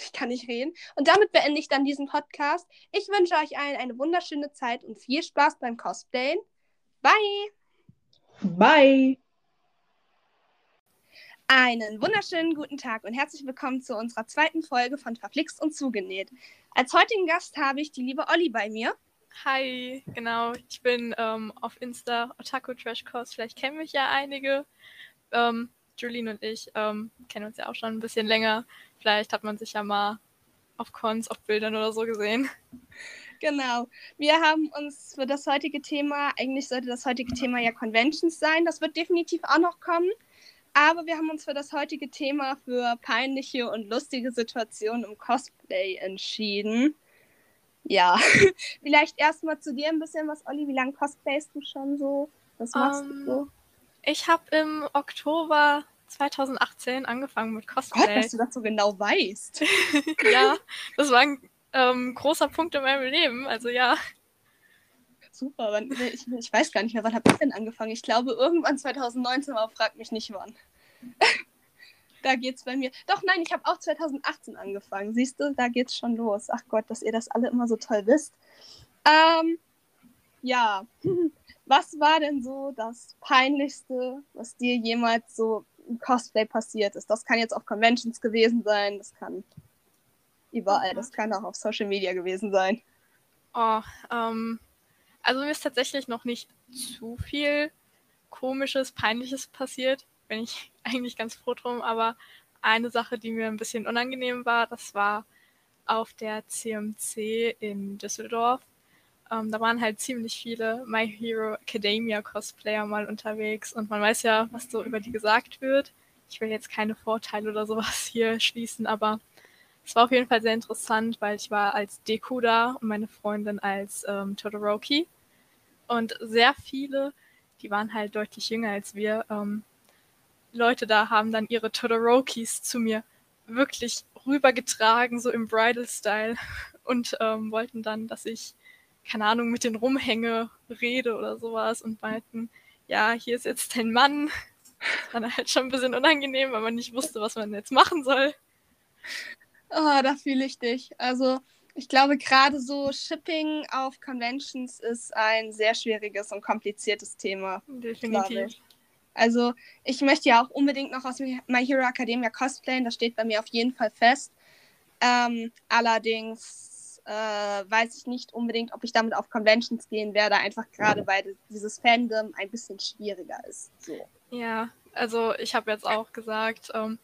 Ich kann nicht reden. Und damit beende ich dann diesen Podcast. Ich wünsche euch allen eine wunderschöne Zeit und viel Spaß beim Cosplayen. Bye. Bye. Einen wunderschönen guten Tag und herzlich willkommen zu unserer zweiten Folge von Verflixt und Zugenäht. Als heutigen Gast habe ich die liebe Olli bei mir. Hi, genau. Ich bin ähm, auf Insta Otaku Trash Course. Vielleicht kennen mich ja einige. Ähm, Julien und ich ähm, kennen uns ja auch schon ein bisschen länger. Vielleicht hat man sich ja mal auf Cons, auf Bildern oder so gesehen. Genau. Wir haben uns für das heutige Thema, eigentlich sollte das heutige Thema ja Conventions sein. Das wird definitiv auch noch kommen. Aber wir haben uns für das heutige Thema für peinliche und lustige Situationen im Cosplay entschieden. Ja, vielleicht erstmal zu dir ein bisschen was, Olli. Wie lange cosplayst du schon so? Was machst um, du ähm, so? Ich habe im Oktober 2018 angefangen mit Cosplay. Gott, dass du das so genau weißt. ja, das war ein ähm, großer Punkt in meinem Leben. Also ja. Super, wann, ich, ich, weiß gar nicht mehr, wann habe ich denn angefangen? Ich glaube irgendwann 2019, aber frag mich nicht wann. da geht's bei mir. Doch, nein, ich habe auch 2018 angefangen. Siehst du, da geht's schon los. Ach Gott, dass ihr das alle immer so toll wisst. Ähm, ja. Was war denn so das Peinlichste, was dir jemals so im Cosplay passiert ist? Das kann jetzt auf Conventions gewesen sein, das kann Überall. Das kann auch auf Social Media gewesen sein. Oh, ähm, also mir ist tatsächlich noch nicht zu viel komisches, peinliches passiert. Bin ich eigentlich ganz froh drum, aber eine Sache, die mir ein bisschen unangenehm war, das war auf der CMC in Düsseldorf. Ähm, da waren halt ziemlich viele My Hero Academia Cosplayer mal unterwegs und man weiß ja, was so über die gesagt wird. Ich will jetzt keine Vorteile oder sowas hier schließen, aber es war auf jeden Fall sehr interessant, weil ich war als Deku da und meine Freundin als ähm, Todoroki. Und sehr viele, die waren halt deutlich jünger als wir, ähm, Leute da haben dann ihre Todorokis zu mir wirklich rübergetragen, so im Bridal-Style und ähm, wollten dann, dass ich, keine Ahnung, mit den rumhänge, rede oder sowas und meinten, ja, hier ist jetzt dein Mann. Das war dann halt schon ein bisschen unangenehm, weil man nicht wusste, was man jetzt machen soll. Oh, da fühle ich dich. Also, ich glaube, gerade so Shipping auf Conventions ist ein sehr schwieriges und kompliziertes Thema. Definitiv. Also ich möchte ja auch unbedingt noch aus My Hero Academia cosplayen, das steht bei mir auf jeden Fall fest. Ähm, allerdings äh, weiß ich nicht unbedingt, ob ich damit auf Conventions gehen werde, einfach gerade weil dieses Fandom ein bisschen schwieriger ist. So. Ja, also ich habe jetzt auch gesagt, ähm,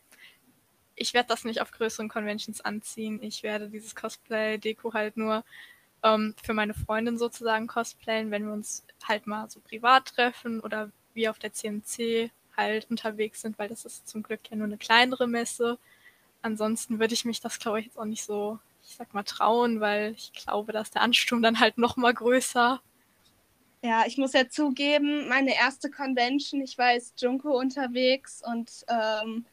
ich werde das nicht auf größeren Conventions anziehen. Ich werde dieses Cosplay-Deko halt nur ähm, für meine Freundin sozusagen cosplayen, wenn wir uns halt mal so privat treffen oder wie auf der CMC halt unterwegs sind, weil das ist zum Glück ja nur eine kleinere Messe. Ansonsten würde ich mich das, glaube ich, jetzt auch nicht so, ich sag mal, trauen, weil ich glaube, dass der Ansturm dann halt noch mal größer. Ja, ich muss ja zugeben, meine erste Convention, ich war als Junko unterwegs und ähm,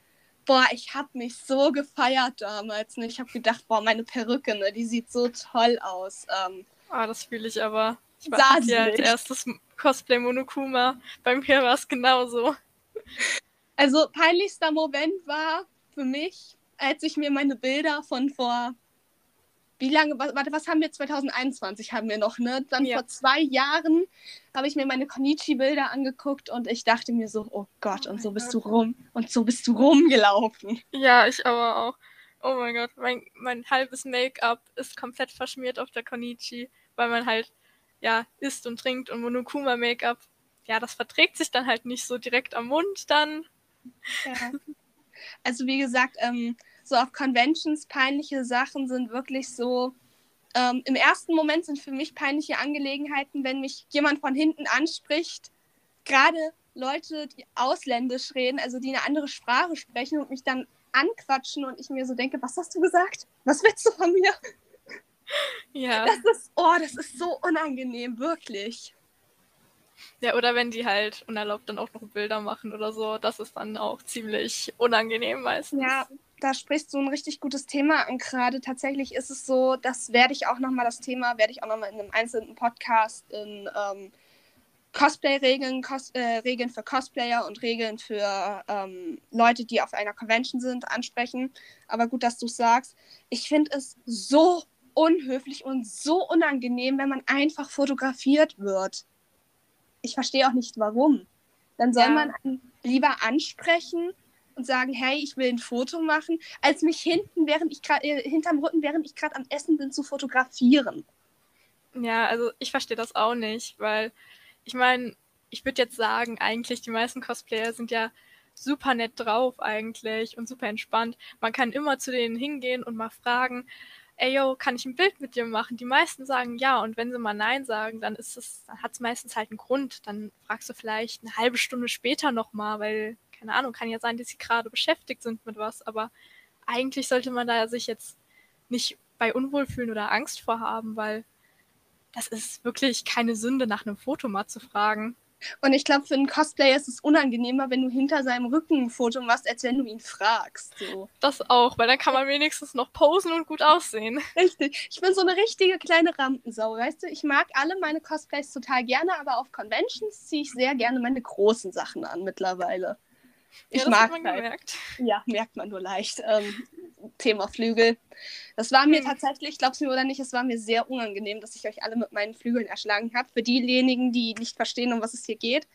boah, ich habe mich so gefeiert damals. Ne? Ich habe gedacht, boah, meine Perücke, ne, die sieht so toll aus. Ähm, ah, das fühle ich aber. Ich war ja als erstes Cosplay Monokuma. Bei mir war es genauso. Also peinlichster Moment war für mich, als ich mir meine Bilder von vor wie lange, warte, was haben wir 2021 haben wir noch, ne? Dann ja. vor zwei Jahren habe ich mir meine Konichi-Bilder angeguckt und ich dachte mir so, oh Gott, und so bist Gott. du rum und so bist du rumgelaufen. Ja, ich aber auch. Oh mein Gott, mein, mein halbes Make-up ist komplett verschmiert auf der Konichi, weil man halt ja, isst und trinkt und Monokuma-Make-up, ja, das verträgt sich dann halt nicht so direkt am Mund dann. Ja. Also wie gesagt, ähm, so auf Conventions peinliche Sachen sind wirklich so. Ähm, Im ersten Moment sind für mich peinliche Angelegenheiten, wenn mich jemand von hinten anspricht. Gerade Leute, die ausländisch reden, also die eine andere Sprache sprechen und mich dann anquatschen und ich mir so denke, was hast du gesagt? Was willst du von mir? Ja. Das ist, oh, das ist so unangenehm, wirklich. Ja, oder wenn die halt unerlaubt dann auch noch Bilder machen oder so, das ist dann auch ziemlich unangenehm meistens. Ja, da sprichst du ein richtig gutes Thema an gerade. Tatsächlich ist es so, das werde ich auch nochmal, das Thema werde ich auch nochmal in einem einzelnen Podcast in ähm, Cosplay-Regeln, Cos äh, Regeln für Cosplayer und Regeln für ähm, Leute, die auf einer Convention sind, ansprechen. Aber gut, dass du es sagst. Ich finde es so unhöflich und so unangenehm, wenn man einfach fotografiert wird. Ich verstehe auch nicht warum. Dann soll ja. man lieber ansprechen und sagen, hey, ich will ein Foto machen, als mich hinten, während ich gerade äh, hinterm Rücken, während ich gerade am Essen bin, zu fotografieren. Ja, also ich verstehe das auch nicht, weil ich meine, ich würde jetzt sagen, eigentlich die meisten Cosplayer sind ja super nett drauf eigentlich und super entspannt. Man kann immer zu denen hingehen und mal fragen, ey yo, kann ich ein Bild mit dir machen? Die meisten sagen ja und wenn sie mal nein sagen, dann ist es, dann hat es meistens halt einen Grund. Dann fragst du vielleicht eine halbe Stunde später nochmal, weil, keine Ahnung, kann ja sein, dass sie gerade beschäftigt sind mit was, aber eigentlich sollte man da sich jetzt nicht bei Unwohl fühlen oder Angst vorhaben, weil das ist wirklich keine Sünde, nach einem Foto mal zu fragen. Und ich glaube, für einen Cosplayer ist es unangenehmer, wenn du hinter seinem Rücken ein Foto machst, als wenn du ihn fragst. So. Das auch, weil dann kann man wenigstens noch posen und gut aussehen. Richtig. Ich bin so eine richtige kleine Rampensau, weißt du? Ich mag alle meine Cosplays total gerne, aber auf Conventions ziehe ich sehr gerne meine großen Sachen an mittlerweile. Ich ja, das mag hat man gemerkt. Ja, merkt man nur leicht. Ähm, Thema Flügel. Das war mir hm. tatsächlich, glaubst du mir oder nicht, es war mir sehr unangenehm, dass ich euch alle mit meinen Flügeln erschlagen habe. Für diejenigen, die nicht verstehen, um was es hier geht.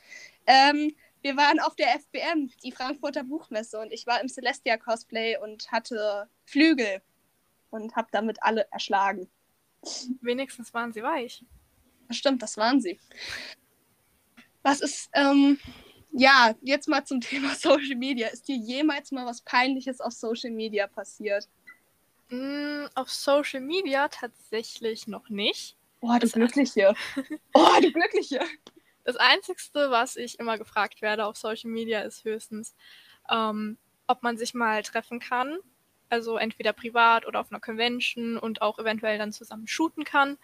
Ähm, wir waren auf der FBM, die Frankfurter Buchmesse, und ich war im Celestia-Cosplay und hatte Flügel. und habe damit alle erschlagen. Wenigstens waren sie weich. Das stimmt, das waren sie. Was ist, ähm, ja, jetzt mal zum Thema Social Media. Ist dir jemals mal was Peinliches auf Social Media passiert? Mm, auf Social Media tatsächlich noch nicht. Oh, du Das- Glückliche. Oh, du Glückliche. Das Einzige, was ich immer gefragt werde auf Social Media, ist höchstens, ähm, ob man sich mal treffen kann. Also entweder privat oder auf einer Convention und auch eventuell dann zusammen shooten kann.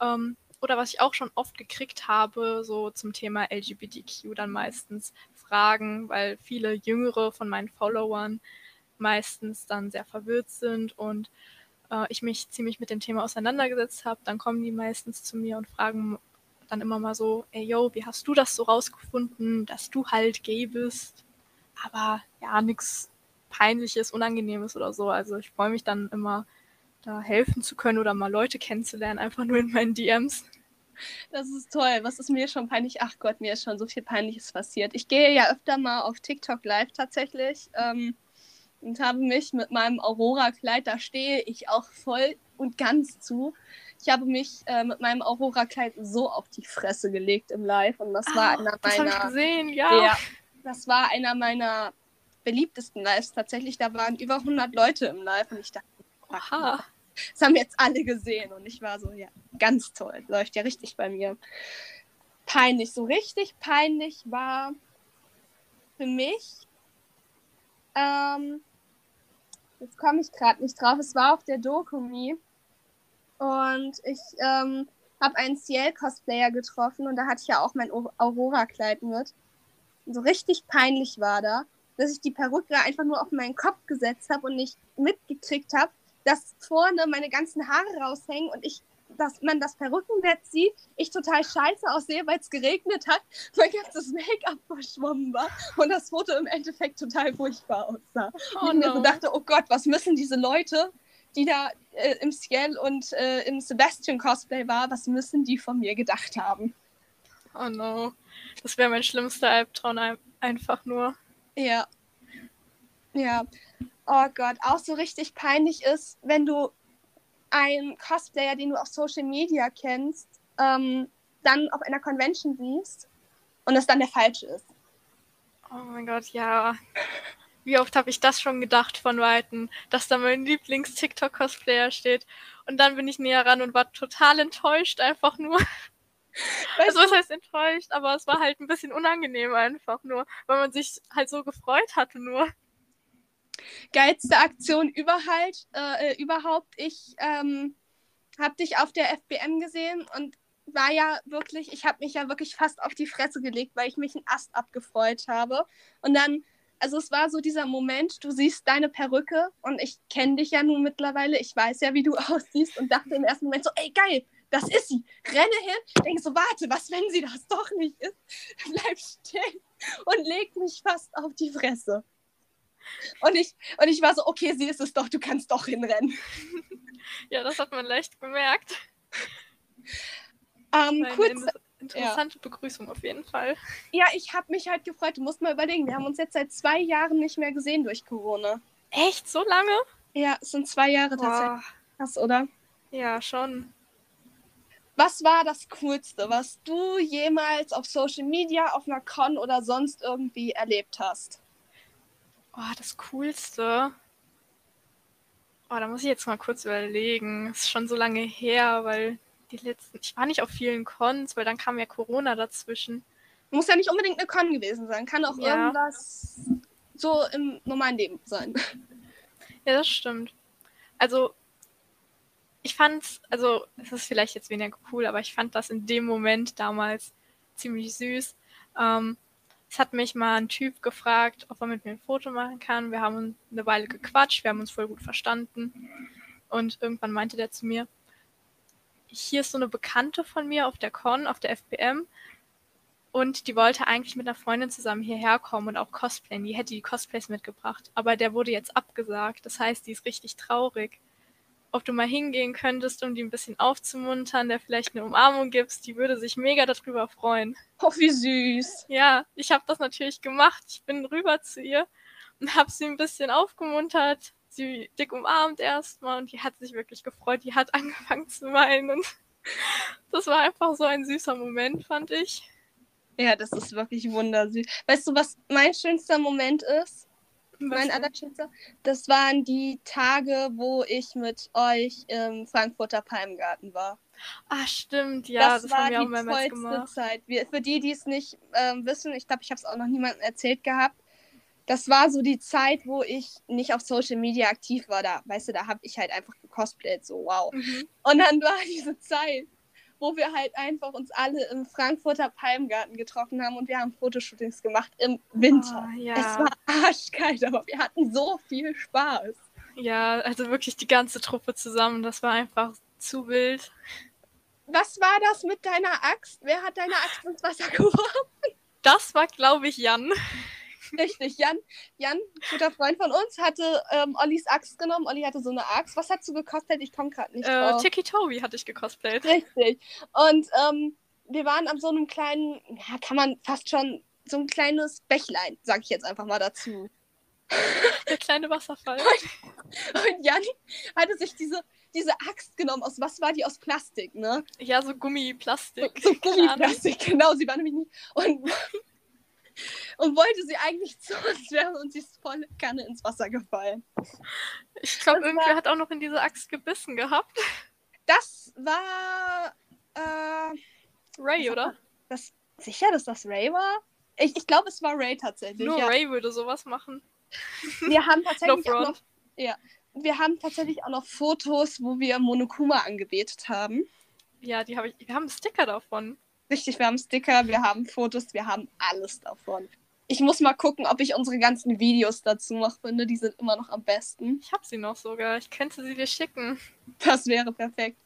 Ähm, oder was ich auch schon oft gekriegt habe, so zum Thema LGBTQ dann meistens Fragen, weil viele Jüngere von meinen Followern meistens dann sehr verwirrt sind und äh, ich mich ziemlich mit dem Thema auseinandergesetzt habe, dann kommen die meistens zu mir und fragen dann immer mal so, ey yo, wie hast du das so rausgefunden, dass du halt gay bist? Aber ja, nichts Peinliches, Unangenehmes oder so. Also ich freue mich dann immer, da helfen zu können oder mal Leute kennenzulernen, einfach nur in meinen DMs. Das ist toll. Was ist mir schon peinlich? Ach Gott, mir ist schon so viel Peinliches passiert. Ich gehe ja öfter mal auf TikTok live tatsächlich ähm, und habe mich mit meinem Aurora-Kleid, da stehe ich auch voll und ganz zu. Ich habe mich äh, mit meinem Aurora-Kleid so auf die Fresse gelegt im Live und das war Ah, einer das habe ich meiner. gesehen, ja. Ja, das war einer meiner beliebtesten Lives tatsächlich. Da waren über 100 Leute im Live und ich dachte, Aha. das haben jetzt alle gesehen und ich war so, ja, ganz toll. Läuft ja richtig bei mir. Peinlich, so richtig peinlich war für mich, ähm, jetzt komme ich gerade nicht drauf, es war auf der Dokumi und ich ähm, habe einen Ciel-Cosplayer getroffen und da hatte ich ja auch mein Au- Aurora-Kleid mit. Und so richtig peinlich war da, dass ich die Perücke einfach nur auf meinen Kopf gesetzt habe und nicht mitgekriegt habe, dass vorne meine ganzen Haare raushängen und ich, dass man das Perückennetz sieht, ich total scheiße aussehe, weil es geregnet hat, mein ganzes Make-up verschwommen war und das Foto im Endeffekt total furchtbar aussah. Oh und ich mir so no. dachte, oh Gott, was müssen diese Leute, die da äh, im Ciel und äh, im Sebastian-Cosplay war, was müssen die von mir gedacht haben? Oh no. Das wäre mein schlimmster Albtraum ein- einfach nur. Ja. Ja. Oh Gott, auch so richtig peinlich ist, wenn du einen Cosplayer, den du auf Social Media kennst, ähm, dann auf einer Convention siehst und es dann der falsche ist. Oh mein Gott, ja. Wie oft habe ich das schon gedacht von Weitem, dass da mein Lieblings-TikTok-Cosplayer steht. Und dann bin ich näher ran und war total enttäuscht, einfach nur. Also, was heißt enttäuscht? Aber es war halt ein bisschen unangenehm einfach nur, weil man sich halt so gefreut hatte nur. Geilste Aktion überhaupt. Äh, überhaupt. Ich ähm, habe dich auf der FBM gesehen und war ja wirklich, ich habe mich ja wirklich fast auf die Fresse gelegt, weil ich mich einen Ast abgefreut habe. Und dann, also es war so dieser Moment, du siehst deine Perücke und ich kenne dich ja nun mittlerweile, ich weiß ja, wie du aussiehst und dachte im ersten Moment so, ey geil, das ist sie. Renne hin, denke so, warte, was, wenn sie das doch nicht ist? Bleib stehen und leg mich fast auf die Fresse. Und ich, und ich war so, okay, sie ist es doch, du kannst doch hinrennen. Ja, das hat man leicht bemerkt. Ähm, kurz, inter- interessante Begrüßung auf jeden Fall. ja, ich habe mich halt gefreut. Du musst mal überlegen, wir haben uns jetzt seit zwei Jahren nicht mehr gesehen durch Corona. Echt? So lange? Ja, es sind zwei Jahre tatsächlich. Boah. Krass, oder? Ja, schon. Was war das Coolste, was du jemals auf Social Media, auf einer Con oder sonst irgendwie erlebt hast? Oh, das Coolste. Oh, da muss ich jetzt mal kurz überlegen. Es ist schon so lange her, weil die letzten. Ich war nicht auf vielen Cons, weil dann kam ja Corona dazwischen. Muss ja nicht unbedingt eine Con gewesen sein. Kann auch Ja. irgendwas so im normalen Leben sein. Ja, das stimmt. Also, ich fand's, also, es ist vielleicht jetzt weniger cool, aber ich fand das in dem Moment damals ziemlich süß. Ähm, es hat mich mal ein Typ gefragt, ob er mit mir ein Foto machen kann. Wir haben eine Weile gequatscht, wir haben uns voll gut verstanden. Und irgendwann meinte der zu mir, hier ist so eine Bekannte von mir auf der Con, auf der FPM. Und die wollte eigentlich mit einer Freundin zusammen hierher kommen und auch cosplayen. Die hätte die Cosplays mitgebracht. Aber der wurde jetzt abgesagt. Das heißt, die ist richtig traurig. Ob du mal hingehen könntest, um die ein bisschen aufzumuntern, der vielleicht eine Umarmung gibst, die würde sich mega darüber freuen. Oh, wie süß. Ja, ich habe das natürlich gemacht. Ich bin rüber zu ihr und habe sie ein bisschen aufgemuntert, sie dick umarmt erstmal und die hat sich wirklich gefreut. Die hat angefangen zu weinen. Das war einfach so ein süßer Moment, fand ich. Ja, das ist wirklich wundersüß. Weißt du, was mein schönster Moment ist? Mein allerschönster? Das waren die Tage, wo ich mit euch im Frankfurter Palmgarten war. Ah, stimmt, ja, das, das war haben wir die auch gemacht. Zeit. Wir, für die, die es nicht ähm, wissen, ich glaube, ich habe es auch noch niemandem erzählt gehabt. Das war so die Zeit, wo ich nicht auf Social Media aktiv war. Da, weißt du, da habe ich halt einfach gecosplayt, so wow. Mhm. Und dann war diese Zeit, wo wir halt einfach uns alle im Frankfurter Palmgarten getroffen haben und wir haben Fotoshootings gemacht im Winter. Oh, ja. Es war arschkalt, aber wir hatten so viel Spaß. Ja, also wirklich die ganze Truppe zusammen, das war einfach zu wild. Was war das mit deiner Axt? Wer hat deine Axt ins Wasser geworfen? Das war, glaube ich, Jan. Richtig, Jan, Jan, guter Freund von uns, hatte ähm, Ollis Axt genommen. Olli hatte so eine Axt. Was hast du gekostet? Ich komme gerade nicht äh, drauf. Tiki Toby hatte ich gekosplayt. Richtig. Und ähm, wir waren an so einem kleinen, ja, kann man fast schon, so ein kleines Bächlein, sag ich jetzt einfach mal dazu. Der kleine Wasserfall. Und, und Jan hatte sich diese, diese Axt genommen. Aus was war die? Aus Plastik, ne? Ja, so Gummiplastik. So, so Gummiplastik, genau. Sie war nämlich nicht. Und und wollte sie eigentlich zu uns werfen und sie ist voll Kanne ins Wasser gefallen. Ich glaube, irgendwer hat auch noch in diese Axt gebissen gehabt. Das war äh, Ray, oder? Das, sicher, dass das Ray war? Ich, ich glaube, es war Ray tatsächlich. Nur ja. Ray würde sowas machen. Wir haben tatsächlich no auch noch, ja, wir haben tatsächlich auch noch Fotos, wo wir Monokuma angebetet haben. Ja, die habe ich. Wir haben Sticker davon. Richtig, wir haben Sticker, wir haben Fotos, wir haben alles davon. Ich muss mal gucken, ob ich unsere ganzen Videos dazu noch finde. Die sind immer noch am besten. Ich habe sie noch sogar. Ich könnte sie dir schicken. Das wäre perfekt.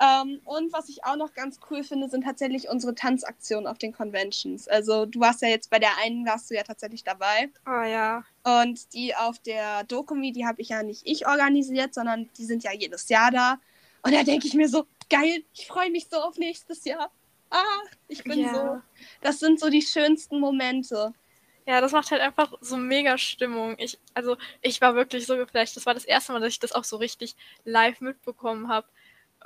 Ähm, und was ich auch noch ganz cool finde, sind tatsächlich unsere Tanzaktionen auf den Conventions. Also du warst ja jetzt bei der einen, warst du ja tatsächlich dabei. Oh ja. Und die auf der Dokumi, die habe ich ja nicht ich organisiert, sondern die sind ja jedes Jahr da. Und da denke ich mir so, geil, ich freue mich so auf nächstes Jahr ah, ich bin ja. so. Das sind so die schönsten Momente. Ja, das macht halt einfach so mega Stimmung. Ich, also ich war wirklich so geflasht. Das war das erste Mal, dass ich das auch so richtig live mitbekommen habe.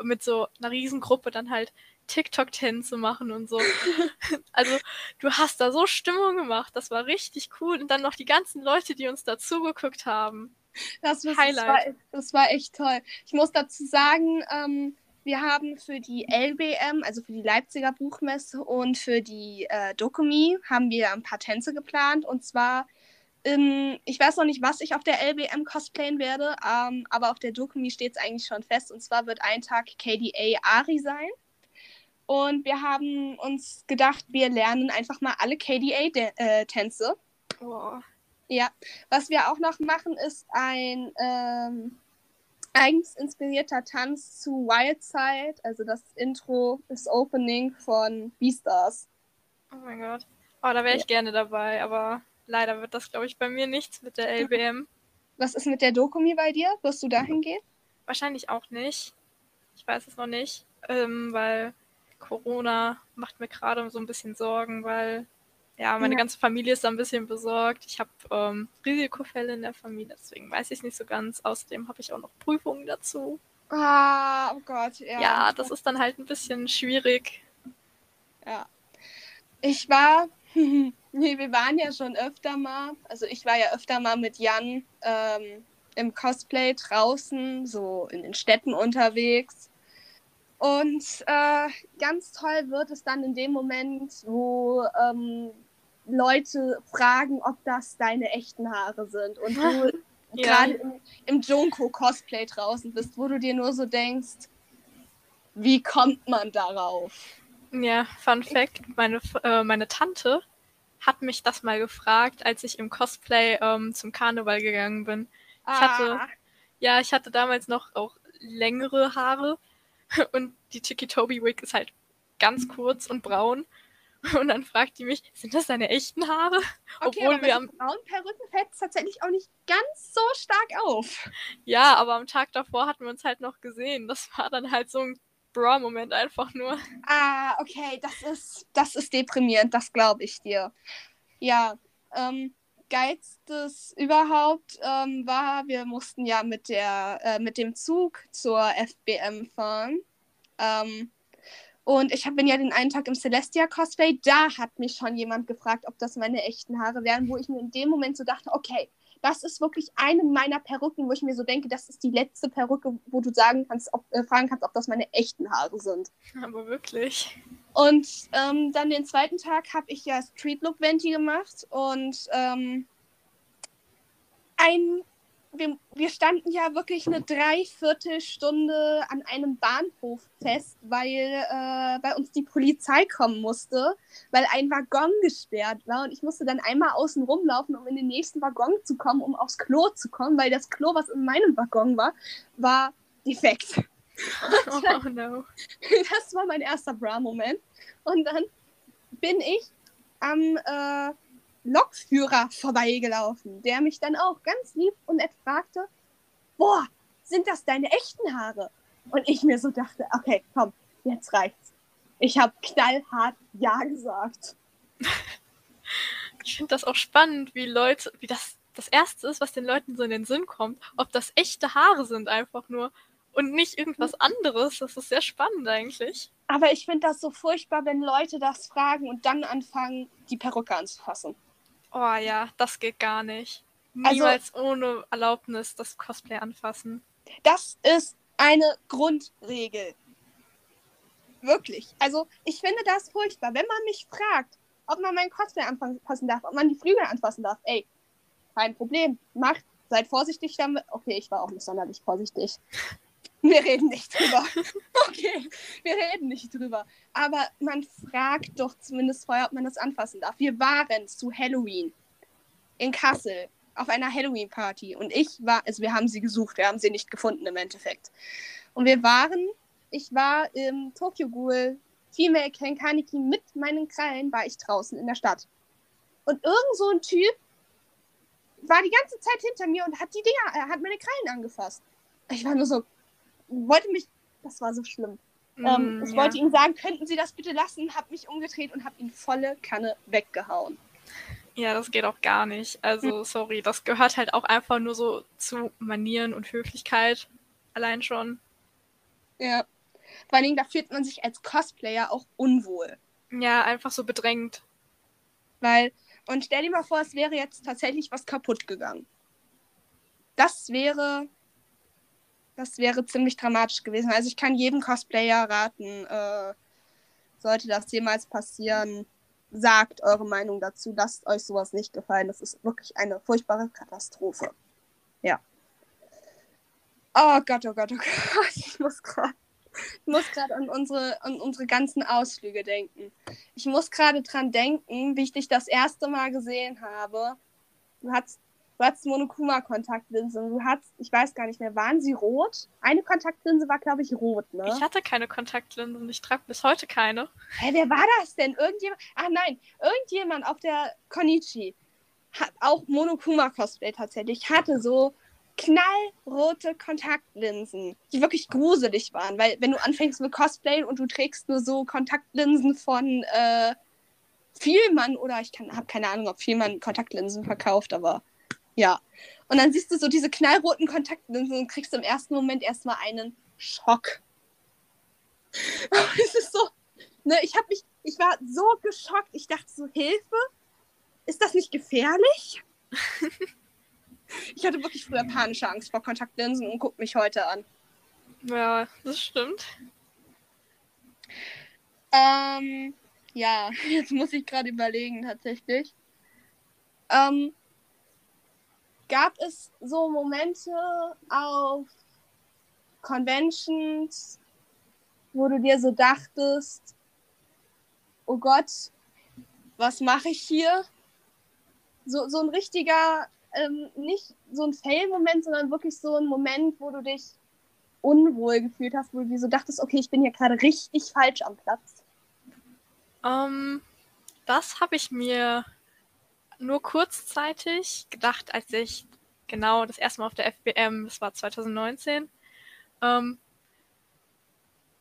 Mit so einer Riesengruppe dann halt TikTok-Tänze machen und so. also du hast da so Stimmung gemacht. Das war richtig cool. Und dann noch die ganzen Leute, die uns dazugeguckt haben. Das, das, Highlight. War, das war echt toll. Ich muss dazu sagen, ähm, wir haben für die LBM, also für die Leipziger Buchmesse und für die äh, Dokumi, haben wir ein paar Tänze geplant. Und zwar, ähm, ich weiß noch nicht, was ich auf der LBM cosplayen werde, ähm, aber auf der Dokumi steht es eigentlich schon fest. Und zwar wird ein Tag KDA Ari sein. Und wir haben uns gedacht, wir lernen einfach mal alle KDA-Tänze. Äh, oh. Ja, was wir auch noch machen, ist ein ähm, eigens inspirierter Tanz zu Wildside, also das Intro, das Opening von Beastars. Oh mein Gott. Oh, da wäre ich ja. gerne dabei, aber leider wird das, glaube ich, bei mir nichts mit der LBM. Was ist mit der Dokumi bei dir? Wirst du dahin gehen? Wahrscheinlich auch nicht. Ich weiß es noch nicht, ähm, weil Corona macht mir gerade so ein bisschen Sorgen, weil ja, meine ja. ganze Familie ist da ein bisschen besorgt. Ich habe ähm, Risikofälle in der Familie, deswegen weiß ich nicht so ganz. Außerdem habe ich auch noch Prüfungen dazu. Ah, oh Gott, ja. Ja, das ist dann halt ein bisschen schwierig. Ja. Ich war, nee, wir waren ja schon öfter mal, also ich war ja öfter mal mit Jan ähm, im Cosplay draußen, so in den Städten unterwegs. Und äh, ganz toll wird es dann in dem Moment, wo ähm, Leute fragen, ob das deine echten Haare sind. Und du ja. gerade im, im Junko-Cosplay draußen bist, wo du dir nur so denkst, wie kommt man darauf? Ja, Fun Fact: meine, äh, meine Tante hat mich das mal gefragt, als ich im Cosplay ähm, zum Karneval gegangen bin. Ich ah. hatte, ja, ich hatte damals noch auch längere Haare und die Tiki Toby Wig ist halt ganz kurz und braun. Und dann fragt die mich, sind das deine echten Haare? Okay, Obwohl wir am braunen Perücken fällt es tatsächlich auch nicht ganz so stark auf. Ja, aber am Tag davor hatten wir uns halt noch gesehen. Das war dann halt so ein Bra-Moment einfach nur. Ah, okay, das ist, das ist deprimierend, das glaube ich dir. Ja, ähm, geilstes überhaupt ähm, war, wir mussten ja mit der äh, mit dem Zug zur FBM fahren. Ähm, und ich hab, bin ja den einen Tag im Celestia Cosplay. Da hat mich schon jemand gefragt, ob das meine echten Haare wären, wo ich mir in dem Moment so dachte, okay, das ist wirklich eine meiner Perücken, wo ich mir so denke, das ist die letzte Perücke, wo du sagen kannst, ob, äh, fragen kannst, ob das meine echten Haare sind. Aber wirklich. Und ähm, dann den zweiten Tag habe ich ja Street Look Venti gemacht und ähm, ein wir, wir, standen ja wirklich eine Dreiviertelstunde an einem Bahnhof fest, weil äh, bei uns die Polizei kommen musste, weil ein Waggon gesperrt war und ich musste dann einmal außen rumlaufen, um in den nächsten Waggon zu kommen, um aufs Klo zu kommen, weil das Klo, was in meinem Waggon war, war defekt. Oh no. Das war mein erster Bra-Moment. Und dann bin ich am äh, Lokführer vorbeigelaufen, der mich dann auch ganz lieb und nett fragte, boah, sind das deine echten Haare? Und ich mir so dachte, okay, komm, jetzt reicht's. Ich habe knallhart Ja gesagt. Ich finde das auch spannend, wie Leute, wie das das Erste ist, was den Leuten so in den Sinn kommt, ob das echte Haare sind einfach nur und nicht irgendwas anderes. Das ist sehr spannend eigentlich. Aber ich finde das so furchtbar, wenn Leute das fragen und dann anfangen, die Perücke anzufassen. Oh ja, das geht gar nicht. Also Niemals also, ohne Erlaubnis das Cosplay anfassen. Das ist eine Grundregel. Wirklich. Also ich finde das furchtbar. Wenn man mich fragt, ob man mein Cosplay anfassen darf, ob man die Flügel anfassen darf, ey, kein Problem. Macht, seid vorsichtig damit. Okay, ich war auch nicht sonderlich vorsichtig. Wir reden nicht drüber. Okay, wir reden nicht drüber. Aber man fragt doch zumindest vorher, ob man das anfassen darf. Wir waren zu Halloween in Kassel auf einer Halloween-Party und ich war, also wir haben sie gesucht, wir haben sie nicht gefunden im Endeffekt. Und wir waren, ich war im Tokyo Ghoul Female Kenkaniki mit meinen Krallen, war ich draußen in der Stadt. Und irgend so ein Typ war die ganze Zeit hinter mir und hat die Dinger, er hat meine Krallen angefasst. Ich war nur so, wollte mich, das war so schlimm. Mm, ähm, ich ja. wollte ihm sagen, könnten Sie das bitte lassen, habe mich umgedreht und habe ihn volle Kanne weggehauen. Ja, das geht auch gar nicht. Also, hm. sorry, das gehört halt auch einfach nur so zu Manieren und Höflichkeit. Allein schon. Ja. Vor allen Dingen, da fühlt man sich als Cosplayer auch unwohl. Ja, einfach so bedrängt. Weil, und stell dir mal vor, es wäre jetzt tatsächlich was kaputt gegangen. Das wäre das wäre ziemlich dramatisch gewesen. Also ich kann jedem Cosplayer raten, äh, sollte das jemals passieren, sagt eure Meinung dazu. Lasst euch sowas nicht gefallen. Das ist wirklich eine furchtbare Katastrophe. Ja. Oh Gott, oh Gott, oh Gott. Ich muss gerade ich muss gerade an unsere, an unsere ganzen Ausflüge denken. Ich muss gerade dran denken, wie ich dich das erste Mal gesehen habe. Du hattest Du hattest Monokuma-Kontaktlinsen. Du hattest, ich weiß gar nicht mehr, waren sie rot? Eine Kontaktlinse war, glaube ich, rot, ne? Ich hatte keine Kontaktlinsen. Ich trage bis heute keine. Hä, wer war das denn? Irgendjemand? Ach nein, irgendjemand auf der Konichi hat auch Monokuma-Cosplay tatsächlich. Hatte so knallrote Kontaktlinsen, die wirklich gruselig waren, weil wenn du anfängst mit Cosplay und du trägst nur so Kontaktlinsen von äh, Vielmann oder ich habe keine Ahnung, ob Vielmann Kontaktlinsen verkauft, aber ja. Und dann siehst du so diese knallroten Kontaktlinsen und kriegst im ersten Moment erstmal einen Schock. es ist so, ne, ich habe mich, ich war so geschockt. Ich dachte so, Hilfe? Ist das nicht gefährlich? ich hatte wirklich früher panische Angst vor Kontaktlinsen und guck mich heute an. Ja, das stimmt. Ähm, ja, jetzt muss ich gerade überlegen tatsächlich. Ähm, gab es so Momente auf Conventions, wo du dir so dachtest, oh Gott, was mache ich hier? So, so ein richtiger, ähm, nicht so ein Fail-Moment, sondern wirklich so ein Moment, wo du dich unwohl gefühlt hast, wo du so dachtest, okay, ich bin hier gerade richtig falsch am Platz. Um, ähm, das habe ich mir nur kurzzeitig gedacht, als ich genau das erste Mal auf der FBM, das war 2019, ähm,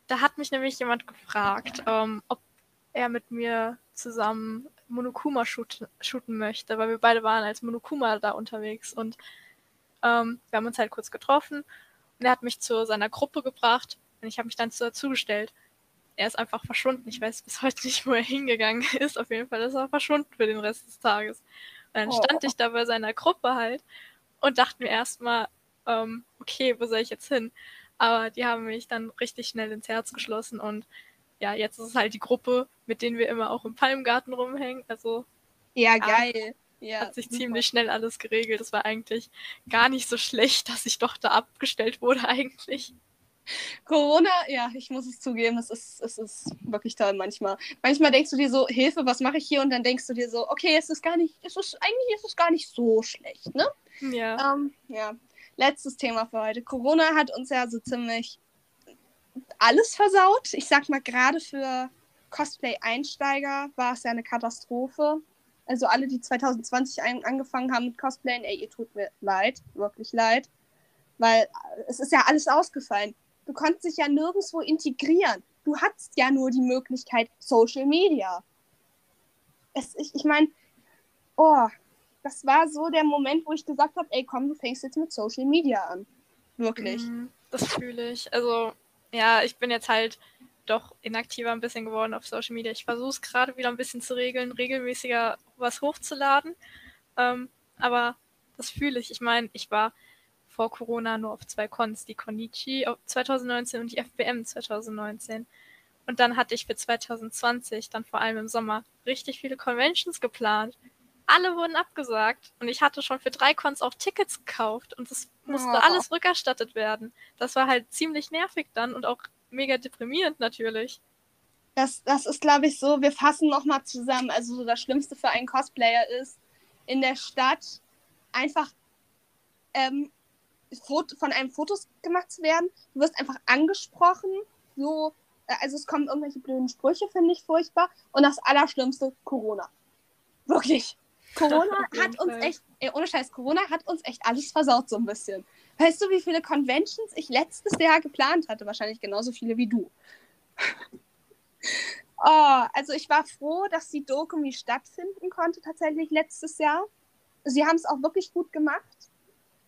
da hat mich nämlich jemand gefragt, ähm, ob er mit mir zusammen Monokuma shooten, möchte, weil wir beide waren als Monokuma da unterwegs und ähm, wir haben uns halt kurz getroffen und er hat mich zu seiner Gruppe gebracht und ich habe mich dann dazugestellt. Er ist einfach verschwunden. Ich weiß bis heute nicht, wo er hingegangen ist. Auf jeden Fall ist er verschwunden für den Rest des Tages. Und dann oh. stand ich da bei seiner Gruppe halt und dachte mir erstmal, ähm, okay, wo soll ich jetzt hin? Aber die haben mich dann richtig schnell ins Herz geschlossen und ja, jetzt ist es halt die Gruppe, mit denen wir immer auch im Palmgarten rumhängen. Also ja, geil. Ja, hat sich super. ziemlich schnell alles geregelt. Es war eigentlich gar nicht so schlecht, dass ich doch da abgestellt wurde eigentlich. Corona, ja, ich muss es zugeben, es ist, es ist wirklich toll manchmal. Manchmal denkst du dir so, Hilfe, was mache ich hier? Und dann denkst du dir so, okay, es ist gar nicht, es ist, eigentlich ist es gar nicht so schlecht, ne? Ja. Ähm, ja. Letztes Thema für heute. Corona hat uns ja so ziemlich alles versaut. Ich sag mal, gerade für Cosplay-Einsteiger war es ja eine Katastrophe. Also alle, die 2020 ein angefangen haben mit Cosplayen, ey, ihr tut mir leid, wirklich leid. Weil es ist ja alles ausgefallen. Du konntest dich ja nirgendwo integrieren. Du hattest ja nur die Möglichkeit Social Media. Es, ich ich meine, oh, das war so der Moment, wo ich gesagt habe, ey, komm, du fängst jetzt mit Social Media an. Wirklich. Mm, das fühle ich. Also ja, ich bin jetzt halt doch inaktiver ein bisschen geworden auf Social Media. Ich versuche es gerade wieder ein bisschen zu regeln, regelmäßiger was hochzuladen. Ähm, aber das fühle ich. Ich meine, ich war vor Corona nur auf zwei Cons, die Konichi 2019 und die FBM 2019. Und dann hatte ich für 2020, dann vor allem im Sommer, richtig viele Conventions geplant. Alle wurden abgesagt und ich hatte schon für drei Cons auch Tickets gekauft und es musste oh. alles rückerstattet werden. Das war halt ziemlich nervig dann und auch mega deprimierend natürlich. Das, das ist, glaube ich, so, wir fassen nochmal zusammen. Also so das Schlimmste für einen Cosplayer ist, in der Stadt einfach ähm, von einem Fotos gemacht zu werden. Du wirst einfach angesprochen, so, äh, also es kommen irgendwelche blöden Sprüche, finde ich furchtbar. Und das Allerschlimmste, Corona. Wirklich. Corona hat uns echt, ey, ohne Scheiß, Corona hat uns echt alles versaut, so ein bisschen. Weißt du, wie viele Conventions ich letztes Jahr geplant hatte? Wahrscheinlich genauso viele wie du. oh, also ich war froh, dass die Dokumi stattfinden konnte, tatsächlich letztes Jahr. Sie haben es auch wirklich gut gemacht.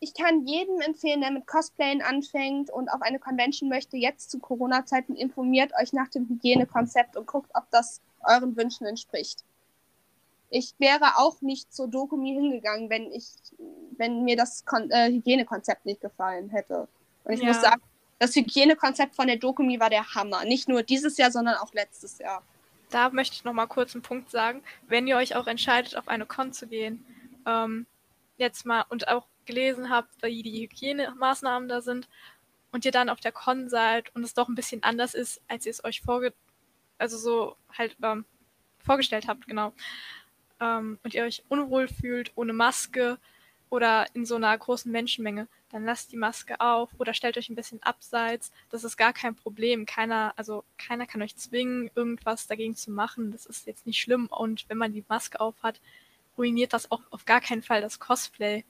Ich kann jedem empfehlen, der mit Cosplayen anfängt und auf eine Convention möchte, jetzt zu Corona-Zeiten informiert euch nach dem Hygienekonzept und guckt, ob das euren Wünschen entspricht ich wäre auch nicht zur Dokumi hingegangen, wenn ich, wenn mir das Kon äh, Hygienekonzept nicht gefallen hätte. Und ich ja. muss sagen, das Hygienekonzept von der Dokumi war der Hammer. Nicht nur dieses Jahr, sondern auch letztes Jahr. Da möchte ich noch mal kurz einen Punkt sagen. Wenn ihr euch auch entscheidet, auf eine Con zu gehen, ähm, jetzt mal und auch gelesen habt, wie die Hygienemaßnahmen da sind und ihr dann auf der Con seid und es doch ein bisschen anders ist, als ihr es euch vorge also so halt ähm, vorgestellt habt, genau, ähm, und ihr euch unwohl fühlt ohne Maske oder in so einer großen Menschenmenge, dann lasst die Maske auf oder stellt euch ein bisschen abseits. Das ist gar kein Problem. Keiner, also keiner kann euch zwingen, irgendwas dagegen zu machen. Das ist jetzt nicht schlimm. Und wenn man die Maske auf hat, ruiniert das auch auf gar keinen Fall das Cosplay.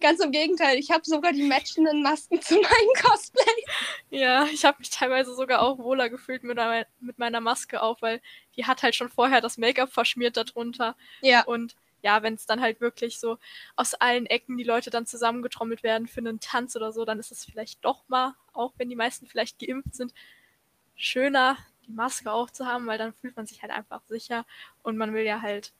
Ganz im Gegenteil, ich habe sogar die matchenden Masken zu meinem Cosplay. Ja, ich habe mich teilweise sogar auch wohler gefühlt mit, mit meiner Maske auf, weil die hat halt schon vorher das Make-up verschmiert darunter. Ja. Und ja, wenn es dann halt wirklich so aus allen Ecken die Leute dann zusammengetrommelt werden für einen Tanz oder so, dann ist es vielleicht doch mal, auch wenn die meisten vielleicht geimpft sind, schöner, die Maske aufzuhaben, weil dann fühlt man sich halt einfach sicher und man will ja halt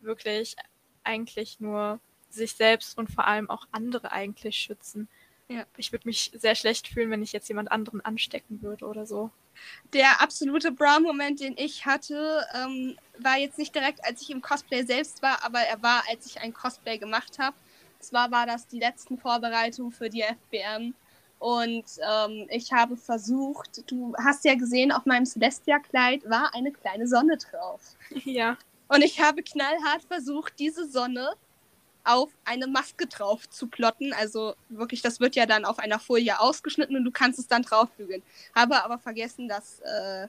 wirklich eigentlich nur sich selbst und vor allem auch andere eigentlich schützen. Ja. Ich würde mich sehr schlecht fühlen, wenn ich jetzt jemand anderen anstecken würde oder so. Der absolute Brown-Moment, den ich hatte, ähm, war jetzt nicht direkt, als ich im Cosplay selbst war, aber er war, als ich ein Cosplay gemacht habe. Zwar war das die letzten Vorbereitungen für die FBM. Und ähm, ich habe versucht, du hast ja gesehen, auf meinem Celestia-Kleid war eine kleine Sonne drauf. Ja. Und ich habe knallhart versucht, diese Sonne auf eine Maske drauf zu plotten. Also wirklich, das wird ja dann auf einer Folie ausgeschnitten und du kannst es dann draufbügeln. Habe aber vergessen, dass äh,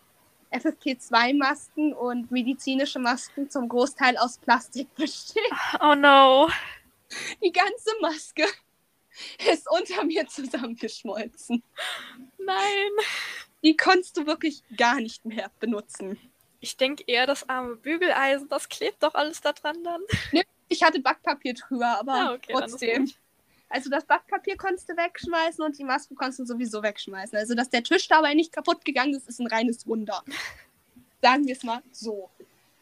FFP2-Masken und medizinische Masken zum Großteil aus Plastik bestehen. Oh no. Die ganze Maske ist unter mir zusammengeschmolzen. Nein. Die konntest du wirklich gar nicht mehr benutzen. Ich denke eher, das arme Bügeleisen, das klebt doch alles da dran dann. Ich hatte Backpapier drüber, aber Ah, okay, trotzdem. Also das Backpapier konntest du wegschmeißen und die Maske konntest du sowieso wegschmeißen. Also dass der Tisch dabei nicht kaputt gegangen ist, ist ein reines Wunder. Sagen wir es mal so.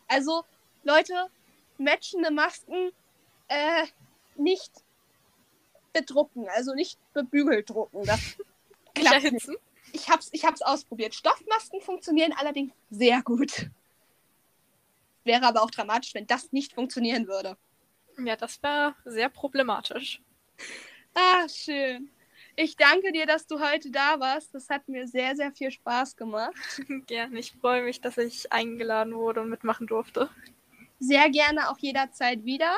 Also, Leute, matchende Masken äh, nicht bedrucken, also nicht bebügelt drucken. Das klappt nicht. Ich hab's, ich hab's ausprobiert. Stoffmasken funktionieren allerdings sehr gut. Wäre aber auch dramatisch, wenn das nicht funktionieren würde. Ja, das wäre sehr problematisch. Ah, schön. Ich danke dir, dass du heute da warst. Das hat mir sehr, sehr viel Spaß gemacht. Gerne. Ich freue mich, dass ich eingeladen wurde und mitmachen durfte. Sehr gerne auch jederzeit wieder.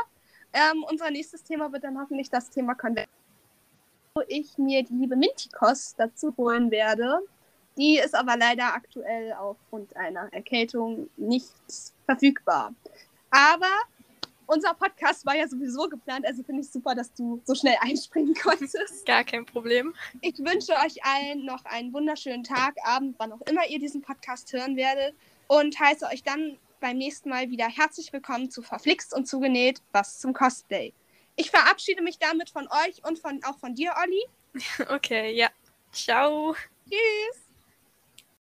Ähm, unser nächstes Thema wird dann hoffentlich das Thema Konvent. Wo ich mir die liebe Mintikos dazu holen werde. Die ist aber leider aktuell aufgrund einer Erkältung nicht verfügbar. Aber unser Podcast war ja sowieso geplant, also finde ich super, dass du so schnell einspringen konntest. Gar kein Problem. Ich wünsche euch allen noch einen wunderschönen Tag, Abend, wann auch immer ihr diesen Podcast hören werdet. Und heiße euch dann beim nächsten Mal wieder herzlich willkommen zu Verflixt und Zugenäht, was zum Cosplay. Ich verabschiede mich damit von euch und von, auch von dir, Olli. Okay, ja. Ciao. Tschüss!